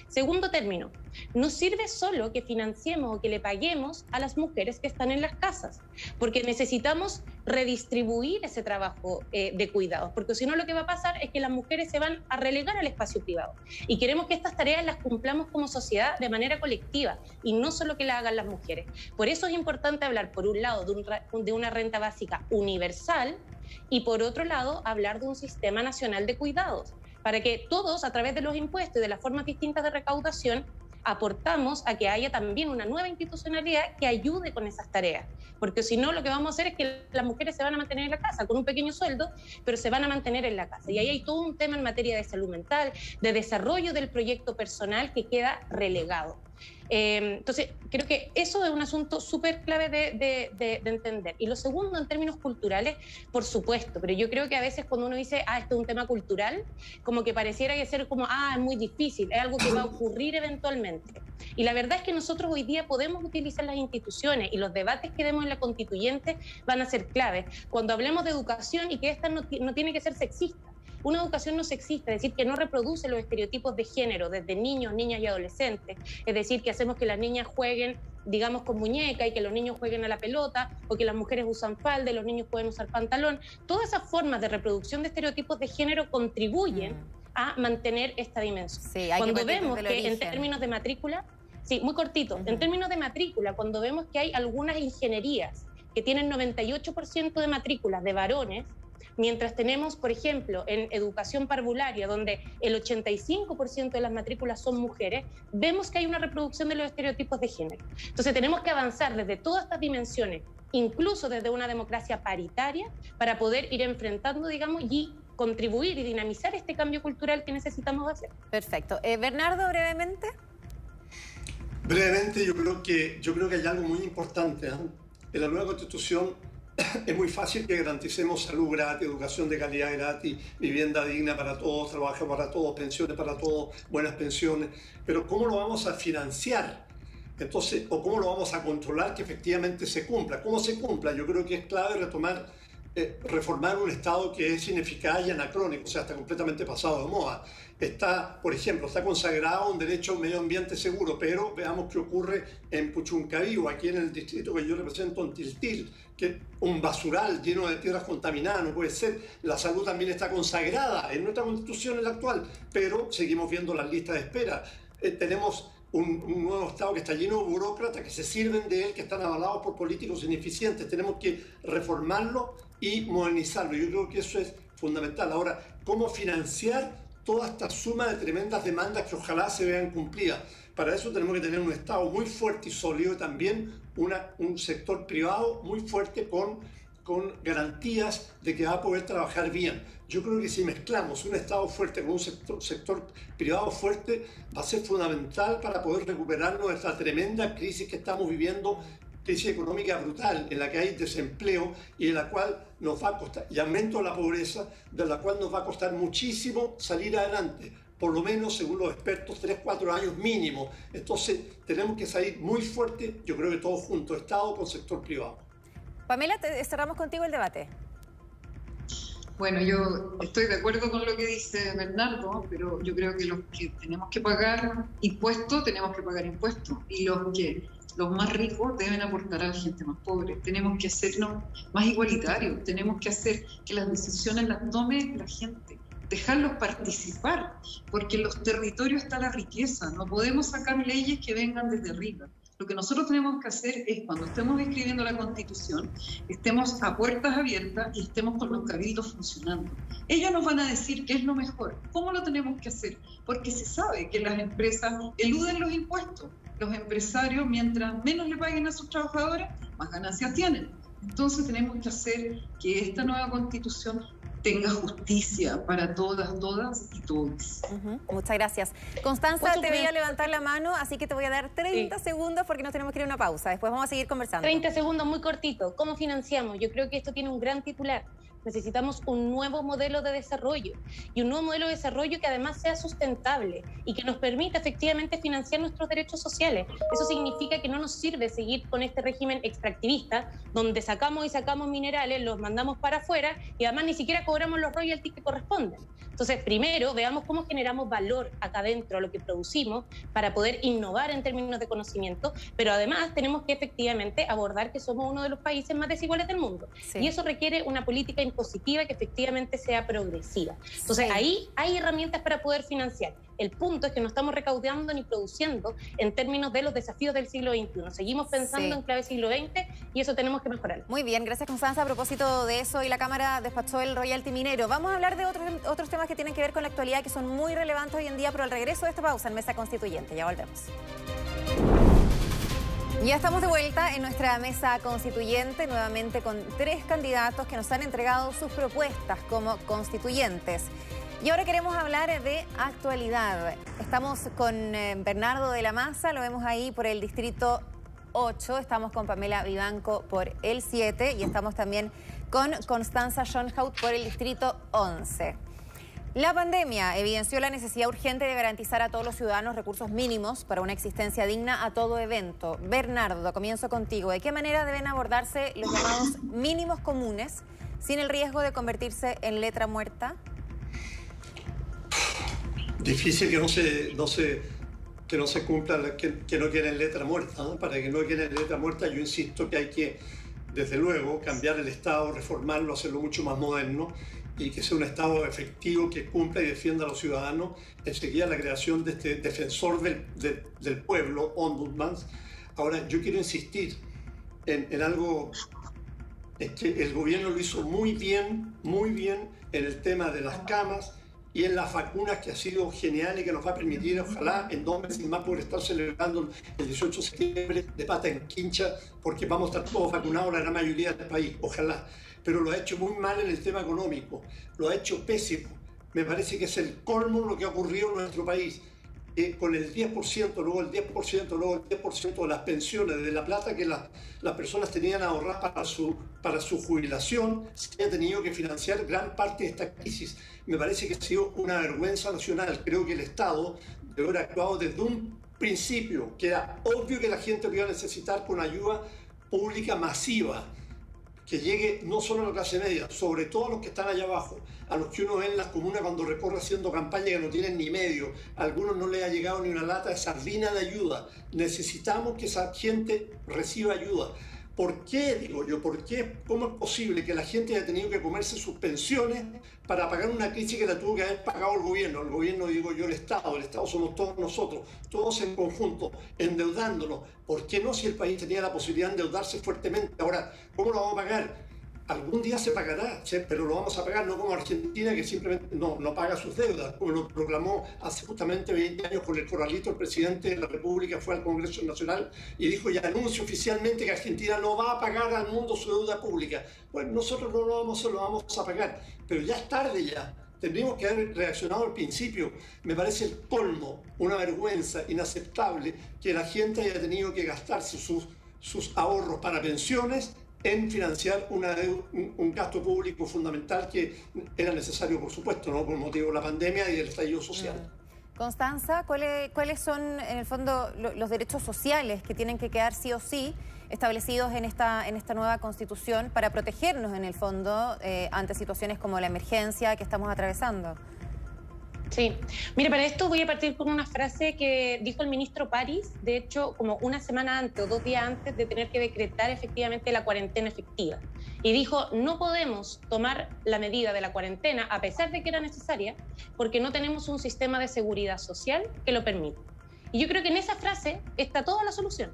Segundo término, no sirve solo que financiemos o que le paguemos a las mujeres que están en la casas, porque necesitamos redistribuir ese trabajo eh, de cuidados, porque si no lo que va a pasar es que las mujeres se van a relegar al espacio privado y queremos que estas tareas las cumplamos como sociedad de manera colectiva y no solo que las hagan las mujeres. Por eso es importante hablar, por un lado, de, de una renta básica universal y por otro lado, hablar de un sistema nacional de cuidados para que todos, a través de los impuestos y de las formas distintas de recaudación, aportamos a que haya también una nueva institucionalidad que ayude con esas tareas. Porque si no, lo que vamos a hacer es que las mujeres se van a mantener en la casa con un pequeño sueldo, pero se van a mantener en la casa. Y ahí hay todo un tema en materia de salud mental, de desarrollo del proyecto personal que queda relegado. Eh, entonces, creo que eso es un asunto súper clave de, entender. Y lo segundo, en términos culturales, por supuesto, pero yo creo que a veces cuando uno dice, ah, esto es un tema cultural, como que pareciera que ser como, ah, es muy difícil, es algo que va a ocurrir eventualmente. Y la verdad es que nosotros hoy día podemos utilizar las instituciones y los debates que demos en la constituyente van a ser claves. Cuando hablemos de educación y que esta no tiene que ser sexista, una educación no sexista, es decir, que no reproduce los estereotipos de género desde niños, niñas y adolescentes, es decir, que hacemos que las niñas jueguen, digamos, con muñeca y que los niños jueguen a la pelota, o que las mujeres usan falda y los niños pueden usar pantalón. Todas esas formas de reproducción de estereotipos de género contribuyen mm. a mantener esta dimensión. Cuando vemos que en términos de matrícula, sí, muy cortito, en términos de matrícula, cuando vemos que hay algunas ingenierías que tienen 98% de matrículas de varones, Mientras tenemos, por ejemplo, en educación parvularia, donde el 85% de las matrículas son mujeres, vemos que hay una reproducción de los estereotipos de género. Entonces tenemos que avanzar desde todas estas dimensiones, incluso desde una democracia paritaria, para poder ir enfrentando, digamos, y contribuir y dinamizar este cambio cultural que necesitamos hacer. Perfecto. Eh, Bernardo, brevemente. Brevemente, yo creo que, yo creo que hay algo muy importante. ¿eh? En la nueva constitución es muy fácil que garanticemos salud gratis, educación de calidad gratis, vivienda digna para todos, trabajo para todos, pensiones para todos, buenas pensiones, pero ¿cómo lo vamos a financiar? Entonces, o cómo lo vamos a controlar que efectivamente se cumpla. ¿Cómo se cumpla? Yo creo que es clave retomar, eh, reformar un Estado que es ineficaz y anacrónico, o sea, está completamente pasado de moda. Está, por ejemplo, está consagrado un derecho a un medio ambiente seguro, pero veamos qué ocurre en Puchuncaví o aquí en el distrito que yo represento, en Tiltil, que un basural lleno de tierras contaminadas, no puede ser. La salud también está consagrada en nuestra constitución, en la actual, pero seguimos viendo las listas de espera. Eh, tenemos un, nuevo Estado que está lleno de burócratas que se sirven de él, que están avalados por políticos ineficientes. Tenemos que reformarlo y modernizarlo. Yo creo que eso es fundamental. Ahora, ¿cómo financiar toda esta suma de tremendas demandas que ojalá se vean cumplidas? Para eso tenemos que tener un Estado muy fuerte y sólido también una, un sector privado muy fuerte con, con garantías de que va a poder trabajar bien. Yo creo que si mezclamos un Estado fuerte con un sector, sector privado fuerte, va a ser fundamental para poder recuperarnos de esta tremenda crisis que estamos viviendo crisis económica brutal en la que hay desempleo y en la cual nos va a costar, y aumento de la pobreza, de la cual nos va a costar muchísimo salir adelante, por lo menos según los expertos, 3, 4 años mínimo. Entonces tenemos que salir muy fuerte, yo creo que todos juntos, Estado con sector privado. Pamela, cerramos contigo el debate. Bueno, yo estoy de acuerdo con lo que dice Bernardo, pero yo creo que los que tenemos que pagar impuestos, tenemos que pagar impuestos. Y los que los más ricos deben aportar a la gente más pobre. Tenemos que hacernos más igualitarios, tenemos que hacer que las decisiones las tome la gente, dejarlos participar, porque en los territorios está la riqueza, no podemos sacar leyes que vengan desde arriba. Lo que nosotros tenemos que hacer es, cuando estemos escribiendo la Constitución, estemos a puertas abiertas y estemos con los cabildos funcionando. Ellos nos van a decir qué es lo mejor, cómo lo tenemos que hacer, porque se sabe que las empresas eluden los impuestos. Los empresarios, mientras menos le paguen a sus trabajadores, más ganancias tienen. Entonces tenemos que hacer que esta nueva constitución tenga justicia para todas, todas y todos. Muchas gracias. Constanza, te voy a levantar la mano, así que te voy a dar 30 segundos porque nos tenemos que ir a una pausa. Después vamos a seguir conversando. 30 segundos, muy cortito. ¿Cómo financiamos? Yo creo que esto tiene un gran titular necesitamos un nuevo modelo de desarrollo y un nuevo modelo de desarrollo que además sea sustentable y que nos permita efectivamente financiar nuestros derechos sociales. Eso significa que no nos sirve seguir con este régimen extractivista donde sacamos y sacamos minerales, los mandamos para afuera y además ni siquiera cobramos los royalties que corresponden. Entonces, primero veamos cómo generamos valor acá adentro a lo que producimos para poder innovar en términos de conocimiento, pero además tenemos que efectivamente abordar que somos uno de los países más desiguales del mundo. Y eso requiere una política positiva que efectivamente sea progresiva. Entonces ahí hay herramientas para poder financiar. El punto es que no estamos recaudando ni produciendo en términos de los desafíos del siglo XXI. Seguimos pensando en clave siglo XX y eso tenemos que mejorar. Muy bien, gracias Constanza. A propósito de eso, y la Cámara despachó el royalty minero. Vamos a hablar de otros, otros temas que tienen que ver con la actualidad que son muy relevantes hoy en día, pero al regreso de esta pausa en Mesa Constituyente. Ya volvemos. Ya estamos de vuelta en nuestra mesa constituyente, nuevamente con tres candidatos que nos han entregado sus propuestas como constituyentes. Y ahora queremos hablar de actualidad. Estamos con eh, Bernardo de la Maza, lo vemos ahí por el distrito 8, estamos con Pamela Vivanco por el 7 y estamos también con Constanza Schoenhout por el distrito 11. La pandemia evidenció la necesidad urgente de garantizar a todos los ciudadanos recursos mínimos para una existencia digna a todo evento. Bernardo, comienzo contigo. ¿De qué manera deben abordarse los llamados mínimos comunes sin el riesgo de convertirse en letra muerta? Difícil que no se, no se, que no se cumpla, que, que no queden letra muerta. Para que no quede letra muerta, yo insisto que hay que, desde luego, cambiar el Estado, reformarlo, hacerlo mucho más moderno y que sea un Estado efectivo que cumpla y defienda a los ciudadanos. Enseguida la creación de este defensor del, del pueblo, Ombudsman. Ahora, yo quiero insistir en, en algo es que el gobierno lo hizo muy bien, muy bien en el tema de las camas y en las vacunas, que ha sido genial y que nos va a permitir, ojalá, en dos meses más poder estar celebrando el 18 de septiembre de pata en quincha, porque vamos a estar todos vacunados, la gran mayoría del país, ojalá pero lo ha hecho muy mal en el tema económico, lo ha hecho pésimo. Me parece que es el colmo lo que ha ocurrido en nuestro país. Eh, con el 10%, luego el 10%, luego el 10% de las pensiones, de la plata que las personas tenían ahorrar para su, para su jubilación, se ha tenido que financiar gran parte de esta crisis. Me parece que ha sido una vergüenza nacional. Creo que el Estado debe haber actuado desde un principio, que era obvio que la gente lo iba a necesitar con ayuda pública masiva que llegue no solo a la clase media, sobre todo a los que están allá abajo. a los que uno ve en las comunas cuando recorre haciendo campaña que no tienen ni medio. A algunos no les ha llegado ni una lata de sardina de ayuda. Necesitamos que esa gente reciba ayuda. ¿Por qué, digo yo, por qué, cómo es posible que la gente haya tenido que comerse sus pensiones para pagar una crisis que la tuvo que haber pagado el gobierno? El gobierno, digo yo, el Estado, el Estado somos todos nosotros, todos en conjunto, endeudándonos. ¿Por qué no si el país tenía la posibilidad de endeudarse fuertemente? Ahora, ¿cómo lo vamos a pagar? Algún día se pagará, pero lo vamos a pagar no como Argentina que simplemente no, no paga sus deudas, como lo proclamó hace justamente 20 años con el corralito, el presidente de la República fue al Congreso Nacional y dijo y anunció oficialmente que Argentina no va a pagar al mundo su deuda pública. Bueno, nosotros no lo vamos, lo vamos a pagar, pero ya es tarde ya. Tendríamos que haber reaccionado al principio. Me parece el colmo, una vergüenza inaceptable que la gente haya tenido que gastarse sus, sus ahorros para pensiones en financiar un, gasto público fundamental que era necesario, por supuesto, ¿no? por motivo de la pandemia y del estallido social. Mm. Constanza, ¿cuáles, ¿cuáles son en el fondo los derechos sociales que tienen que quedar sí o sí establecidos en esta, en esta nueva constitución para protegernos en el fondo eh, ante situaciones como la emergencia que estamos atravesando? Sí, mire, para esto voy a partir con una frase que dijo el ministro París, de hecho, como una semana antes o dos días antes de tener que decretar efectivamente la cuarentena efectiva. Y dijo, no podemos tomar la medida de la cuarentena, a pesar de que era necesaria, porque no tenemos un sistema de seguridad social que lo permita. Y yo creo que en esa frase está toda la solución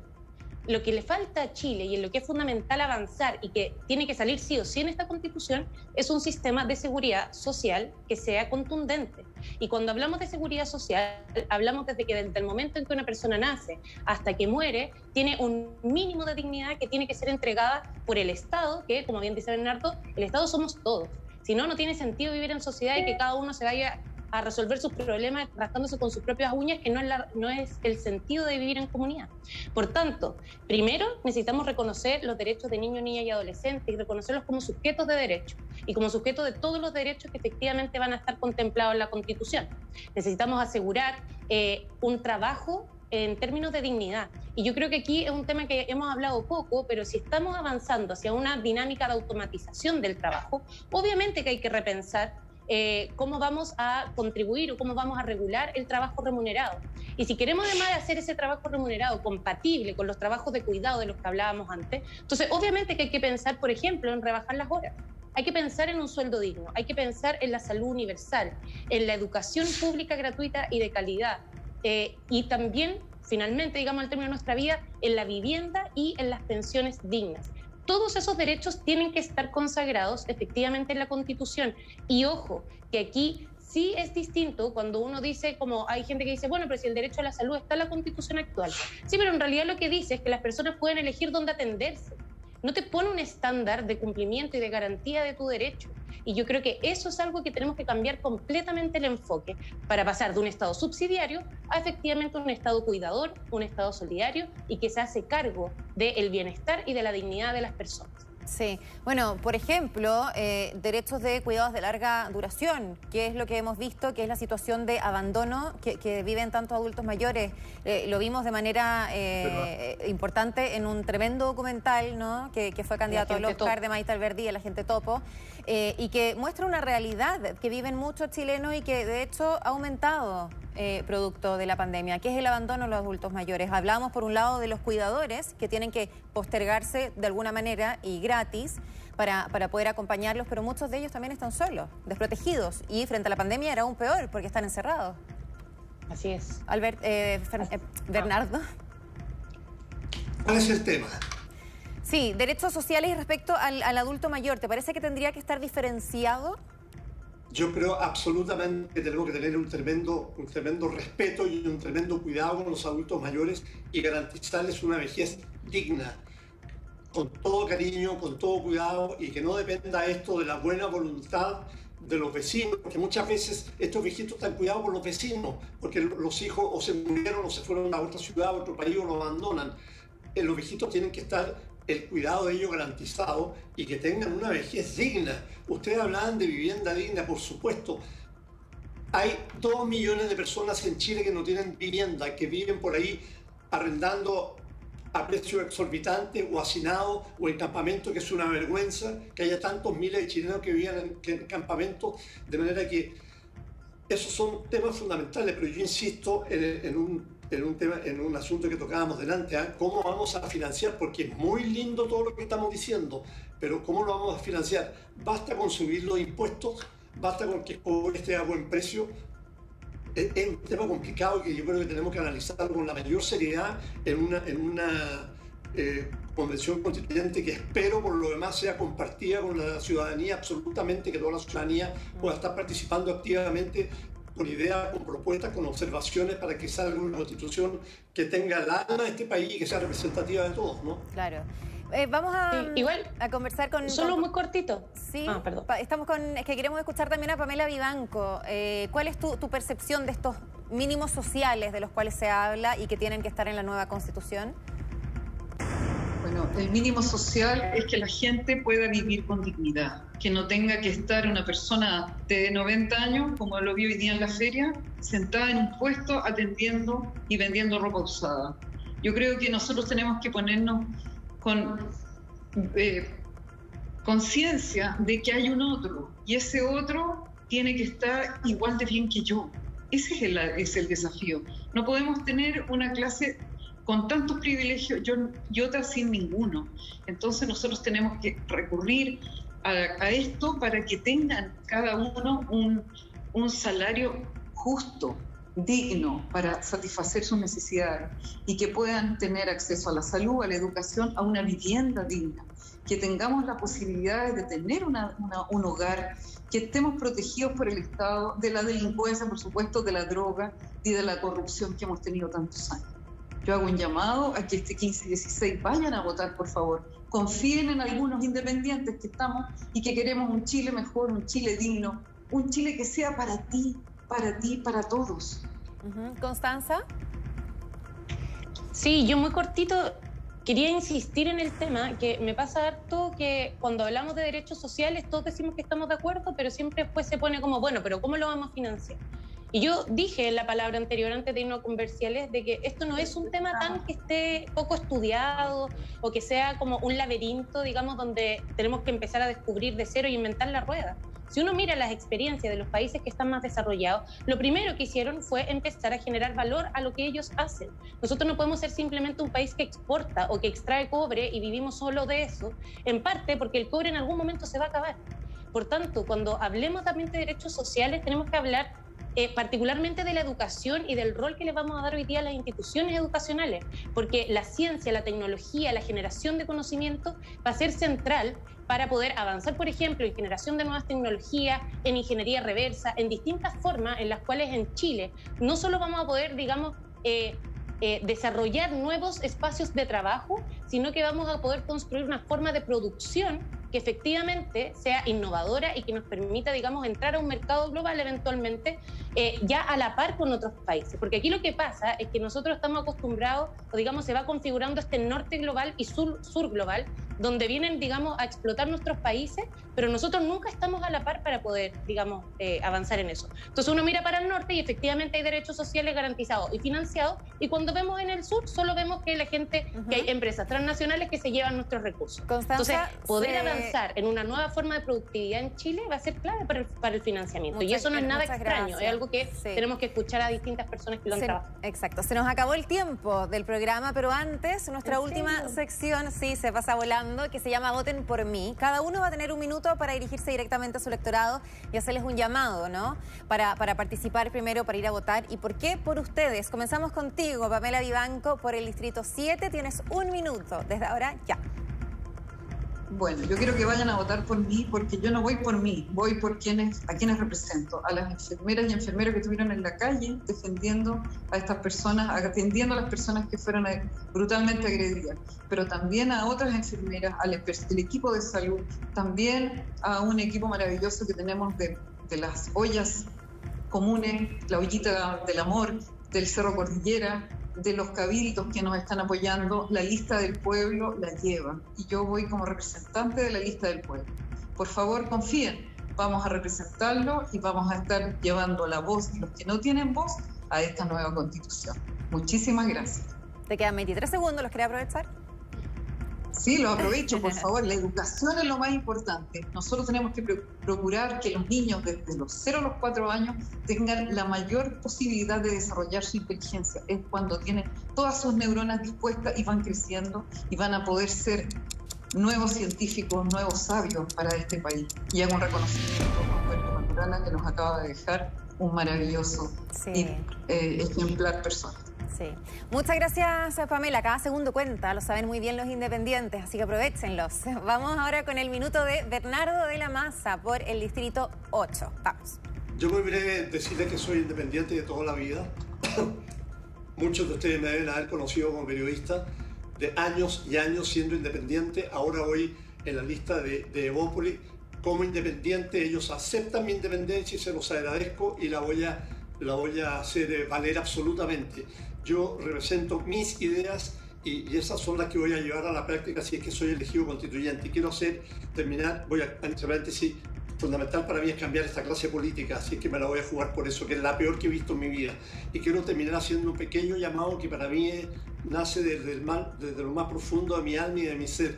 lo que le falta a Chile y en lo que es fundamental avanzar y que tiene que salir sí o sí en esta constitución es un sistema de seguridad social que sea contundente. Y cuando hablamos de seguridad social, hablamos desde que desde el momento en que una persona nace hasta que muere, tiene un mínimo de dignidad que tiene que ser entregada por el Estado, que como bien dice Bernardo, el Estado somos todos. Si no, no tiene sentido vivir en sociedad y que cada uno se vaya a resolver sus problemas rascándose con sus propias uñas, que no es, no es el sentido de vivir en comunidad. Por tanto, primero necesitamos reconocer los derechos de niños, niñas y adolescentes y reconocerlos como sujetos de derecho y como sujetos de todos los derechos que efectivamente van a estar contemplados en la Constitución. Necesitamos asegurar eh, un trabajo en términos de dignidad. Y yo creo que aquí es un tema que hemos hablado poco, pero si estamos avanzando hacia una dinámica de automatización del trabajo, obviamente que hay que repensar eh, cómo vamos a contribuir o cómo vamos a regular el trabajo remunerado. Y si queremos además hacer ese trabajo remunerado compatible con los trabajos de cuidado de los que hablábamos antes, entonces obviamente que hay que pensar, por ejemplo, en rebajar las horas. Hay que pensar en un sueldo digno, hay que pensar en la salud universal, en la educación pública gratuita y de calidad. Eh, y también, finalmente, digamos, al término de nuestra vida, en la vivienda y en las pensiones dignas todos esos derechos tienen que estar consagrados efectivamente en la Constitución. Y ojo, que aquí sí es distinto cuando uno dice, como hay gente que dice, bueno, pero si el derecho a la salud está en la Constitución actual. Sí, pero en realidad lo que dice es que las personas pueden elegir dónde atenderse no te pone un estándar de cumplimiento y de garantía de tu derecho. Y yo creo que eso es algo que tenemos que cambiar completamente el enfoque para pasar de un Estado subsidiario a efectivamente un Estado cuidador, un Estado solidario y que se hace cargo del bienestar y de la dignidad de las personas. Sí, bueno, por ejemplo, eh, derechos de cuidados de larga duración, que es lo que hemos visto, que es la situación de abandono que, viven tantos adultos mayores. Eh, lo vimos de manera eh, importante en un tremendo documental, ¿no? Que, fue candidato al Oscar de Maite Alberdi, el agente Topo, y que muestra una realidad que viven muchos chilenos y que de hecho ha aumentado eh, producto de la pandemia, que es el abandono de los adultos mayores. Hablamos por un lado de los cuidadores que tienen que postergarse de alguna manera y gratis para, para poder acompañarlos, pero muchos de ellos también están solos, desprotegidos y frente a la pandemia era aún peor porque están encerrados. Así es. Albert, eh, eh, Bernardo. ¿Cuál es el tema? Sí, derechos sociales respecto al, al adulto mayor. ¿Te parece que tendría que estar diferenciado? yo creo absolutamente que tenemos que tener un tremendo, un tremendo respeto y un tremendo cuidado con los adultos mayores y garantizarles una vejez digna, con todo cariño, con todo cuidado y que no dependa esto de la buena voluntad de los vecinos, porque muchas veces estos viejitos están cuidados por los vecinos, porque los hijos o se murieron o se fueron a otra ciudad, a otro país o lo abandonan. Eh, los viejitos tienen que estar el cuidado de ellos garantizado y que tengan una vejez digna. Ustedes hablaban de vivienda digna, por supuesto. Hay dos millones de personas en Chile que no tienen vivienda, que viven por ahí arrendando a precios exorbitantes o hacinados o en campamentos, que es una vergüenza que haya tantos miles de chilenos que vivan en, en campamentos, de manera que esos son temas fundamentales, pero yo insisto en, un, en un, tema, en un asunto que tocábamos delante, ¿ah? ¿cómo vamos a financiar? Porque es muy lindo todo lo que estamos diciendo, pero ¿cómo lo vamos a financiar? Basta con subir los impuestos, basta con que cobre esté a buen precio, es, un tema complicado que yo creo que tenemos que analizarlo con la mayor seriedad en una, en una eh, convención constituyente que espero por lo demás sea compartida con la ciudadanía, absolutamente que toda la ciudadanía pueda estar participando activamente con ideas, con propuestas, con observaciones para que salga una constitución que tenga el alma de este país y que sea representativa de todos, ¿no? Claro. Eh, vamos a, igual, a conversar con... Solo muy cortito. Sí, ah, perdón. estamos con... Es que queremos escuchar también a Pamela Vivanco. Eh, ¿Cuál es tu, tu, percepción de estos mínimos sociales de los cuales se habla y que tienen que estar en la nueva Constitución? El mínimo social es que la gente pueda vivir con dignidad, que no tenga que estar una persona de 90 años, como lo vi hoy día en la feria, sentada en un puesto atendiendo y vendiendo ropa usada. Yo creo que nosotros tenemos que ponernos con eh, conciencia de que hay un otro y ese otro tiene que estar igual de bien que yo. Ese es el, es el desafío. No podemos tener una clase con tantos privilegios yo, y otra sin ninguno. Entonces nosotros tenemos que recurrir a, esto para que tengan cada uno un, un salario justo, digno para satisfacer sus necesidades y que puedan tener acceso a la salud, a la educación, a una vivienda digna, que tengamos la posibilidad de tener una, un hogar, que estemos protegidos por el Estado de la delincuencia, por supuesto, de la droga y de la corrupción que hemos tenido tantos años. Yo hago un llamado a que este 15 y 16 vayan a votar, por favor. Confíen en algunos independientes que estamos y que queremos un Chile mejor, un Chile digno, un Chile que sea para ti, para ti, para todos. Constanza. Sí, yo muy cortito quería insistir en el tema que me pasa harto que cuando hablamos de derechos sociales todos decimos que estamos de acuerdo, pero siempre después se pone como, bueno, pero ¿cómo lo vamos a financiar? Y yo dije en la palabra anterior, antes de irnos a comerciales, de que esto no es un tema tan que esté poco estudiado o que sea como un laberinto, digamos, donde tenemos que empezar a descubrir de cero y inventar la rueda. Si uno mira las experiencias de los países que están más desarrollados, lo primero que hicieron fue empezar a generar valor a lo que ellos hacen. Nosotros no podemos ser simplemente un país que exporta o que extrae cobre y vivimos solo de eso, en parte porque el cobre en algún momento se va a acabar. Por tanto, cuando hablemos también de derechos sociales, tenemos que hablar eh, particularmente de la educación y del rol que le vamos a dar hoy día a las instituciones educacionales, porque la ciencia, la tecnología, la generación de conocimiento va a ser central para poder avanzar, por ejemplo, en generación de nuevas tecnologías, en ingeniería reversa, en distintas formas en las cuales en Chile no solo vamos a poder, digamos, eh, eh, desarrollar nuevos espacios de trabajo, sino que vamos a poder construir una forma de producción que efectivamente sea innovadora y que nos permita, digamos, entrar a un mercado global eventualmente eh, ya a la par con otros países. Porque aquí lo que pasa es que nosotros estamos acostumbrados, o digamos, se va configurando este norte global y sur, sur global, donde vienen, digamos, a explotar nuestros países, pero nosotros nunca estamos a la par para poder, digamos, eh, avanzar en eso. Entonces uno mira para el norte y efectivamente hay derechos sociales garantizados y financiados, y cuando vemos en el sur solo vemos que la gente, que hay empresas transnacionales que se llevan nuestros recursos. Entonces, poder avanzar en una nueva forma de productividad en Chile va a ser clave para el, para el financiamiento. y eso no es nada extraño, es algo que tenemos que escuchar a distintas personas que lo han trabajado. Exacto, se nos acabó el tiempo del programa, pero antes, nuestra última sección, sí, se pasa volando, que se llama Voten por mí. Cada uno va a tener un minuto para dirigirse directamente a su electorado y hacerles un llamado, ¿no? Para, para participar primero, para ir a votar. ¿Y por qué? Por ustedes. Comenzamos contigo, Pamela Vivanco, por el Distrito 7. Tienes un minuto. Desde ahora, ya. Bueno, yo quiero que vayan a votar por mí porque yo no voy por mí, voy por quienes, a quienes represento, a las enfermeras y enfermeros que estuvieron en la calle defendiendo a estas personas, atendiendo a las personas que fueron eh, brutalmente agredidas, pero también a otras enfermeras, al, equipo de salud, también a un equipo maravilloso que tenemos de, de las ollas comunes, la ollita del amor, del Cerro Cordillera, de los cabildos que nos están apoyando, la lista del pueblo la lleva y yo voy como representante de la lista del pueblo. Por favor, confíen, vamos a representarlo y vamos a estar llevando la voz de los que no tienen voz a esta nueva constitución. Muchísimas gracias. Te quedan 23 segundos, ¿los quería aprovechar? Sí, lo aprovecho, por favor. La educación es lo más importante. Nosotros tenemos que procurar que los niños desde los 0 a los 4 años tengan la mayor posibilidad de desarrollar su inteligencia. Es cuando tienen todas sus neuronas dispuestas y van creciendo y van a poder ser nuevos científicos, nuevos sabios para este país. Y hago un reconocimiento a Puerto Maturana que nos acaba de dejar un maravilloso y, eh, ejemplar persona. Sí. Muchas gracias, Pamela. Cada segundo cuenta, lo saben muy bien los independientes, así que aprovechenlos. Vamos ahora con el minuto de Bernardo de la Maza por el distrito 8. Vamos. Yo muy breve decirle que soy independiente de toda la vida. Muchos de ustedes me deben haber conocido como periodista de años y años siendo independiente. Ahora voy en la lista de, de Evópolis como independiente. Ellos aceptan mi independencia y se los agradezco y la voy a, la voy a hacer valer absolutamente. Yo represento mis ideas y, esas son las que voy a llevar a la práctica si es que soy elegido constituyente. Y quiero hacer, terminar, voy a, entre paréntesis, fundamental para mí es cambiar esta clase política, así que me la voy a jugar por eso, que es la peor que he visto en mi vida. Y quiero terminar haciendo un pequeño llamado que para mí nace desde, el mal, desde lo más profundo de mi alma y de mi ser.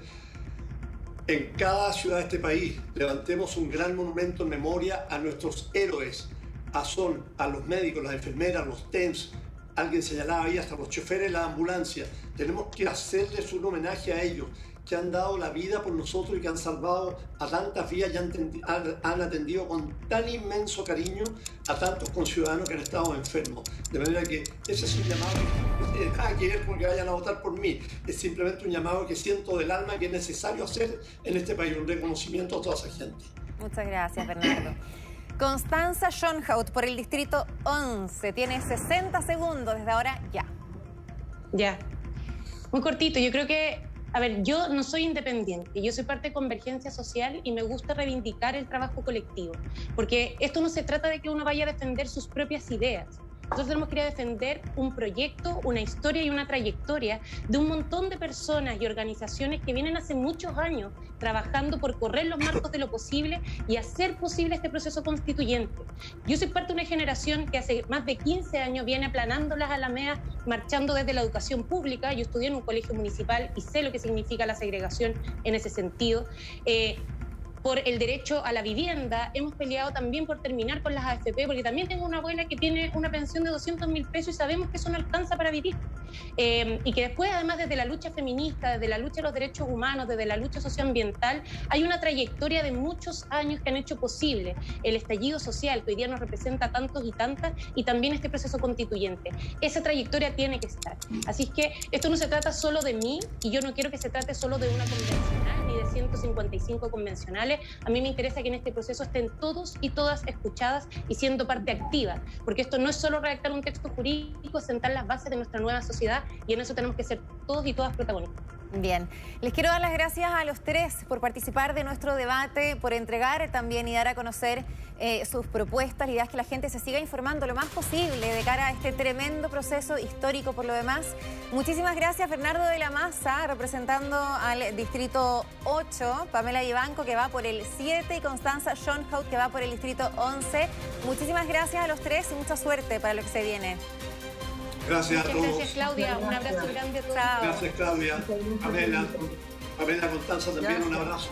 En cada ciudad de este país levantemos un gran monumento en memoria a nuestros héroes, a Sol, a los médicos, las enfermeras, los TENS, alguien señalaba ahí hasta los choferes de la ambulancia. Tenemos que hacerles un homenaje a ellos que han dado la vida por nosotros y que han salvado a tantas vidas y han, atendido con tan inmenso cariño a tantos conciudadanos que han estado enfermos. De manera que ese es un llamado que nada que ver porque vayan a votar por mí. Es simplemente un llamado que siento del alma que es necesario hacer en este país, un reconocimiento a toda esa gente. Muchas gracias, Bernardo. Constanza Schoenhout por el distrito 11. Tiene 60 segundos desde ahora ya. Ya. Muy cortito. Yo creo que a ver, yo no soy independiente, yo soy parte de Convergencia Social y me gusta reivindicar el trabajo colectivo, porque esto no se trata de que uno vaya a defender sus propias ideas, nosotros tenemos que ir a defender un proyecto, una historia y una trayectoria de un montón de personas y organizaciones que vienen hace muchos años trabajando por correr los marcos de lo posible y hacer posible este proceso constituyente. Yo soy parte de una generación que hace más de 15 años viene aplanando las alameas, marchando desde la educación pública. Yo estudié en un colegio municipal y sé lo que significa la segregación en ese sentido. Eh, por el derecho a la vivienda, hemos peleado también por terminar con las AFP, porque también tengo una abuela que tiene una pensión de 200 mil pesos y sabemos que eso no alcanza para vivir. Eh, y que después, además, desde la lucha feminista, desde la lucha de los derechos humanos, desde la lucha socioambiental, hay una trayectoria de muchos años que han hecho posible el estallido social que hoy día nos representa a tantos y tantas, y también este proceso constituyente. Esa trayectoria tiene que estar. Así es que esto no se trata solo de mí, y yo no quiero que se trate solo de una convencional ni de 155 convencionales a mí me interesa que en este proceso estén todos y todas escuchadas y siendo parte activa, porque esto no es solo redactar un texto jurídico, sentar las bases de nuestra nueva sociedad y en eso tenemos que ser todos y todas protagonistas. Bien, les quiero dar las gracias a los tres por participar de nuestro debate, por entregar también y dar a conocer eh, sus propuestas. La idea es que la gente se siga informando lo más posible de cara a este tremendo proceso histórico por lo demás. Muchísimas gracias, Bernardo de la Maza, representando al Distrito 8, Pamela Ibanco, que va por el 7, y Constanza Schoenhout, que va por el Distrito 11. Muchísimas gracias a los tres y mucha suerte para lo que se viene. Gracias a todos. Gracias Claudia, un abrazo grande. Chao. Gracias Claudia, Pamela, Pamela Constanza también un abrazo.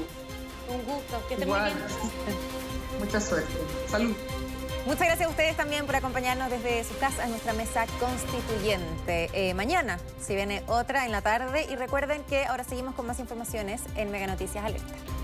Un gusto, que estén muy bien. Mucha suerte. Salud. Muchas gracias a ustedes también por acompañarnos desde su casa a nuestra mesa constituyente. Eh, mañana si viene otra en la tarde y recuerden que ahora seguimos con más informaciones en Mega Noticias Alerta. Este.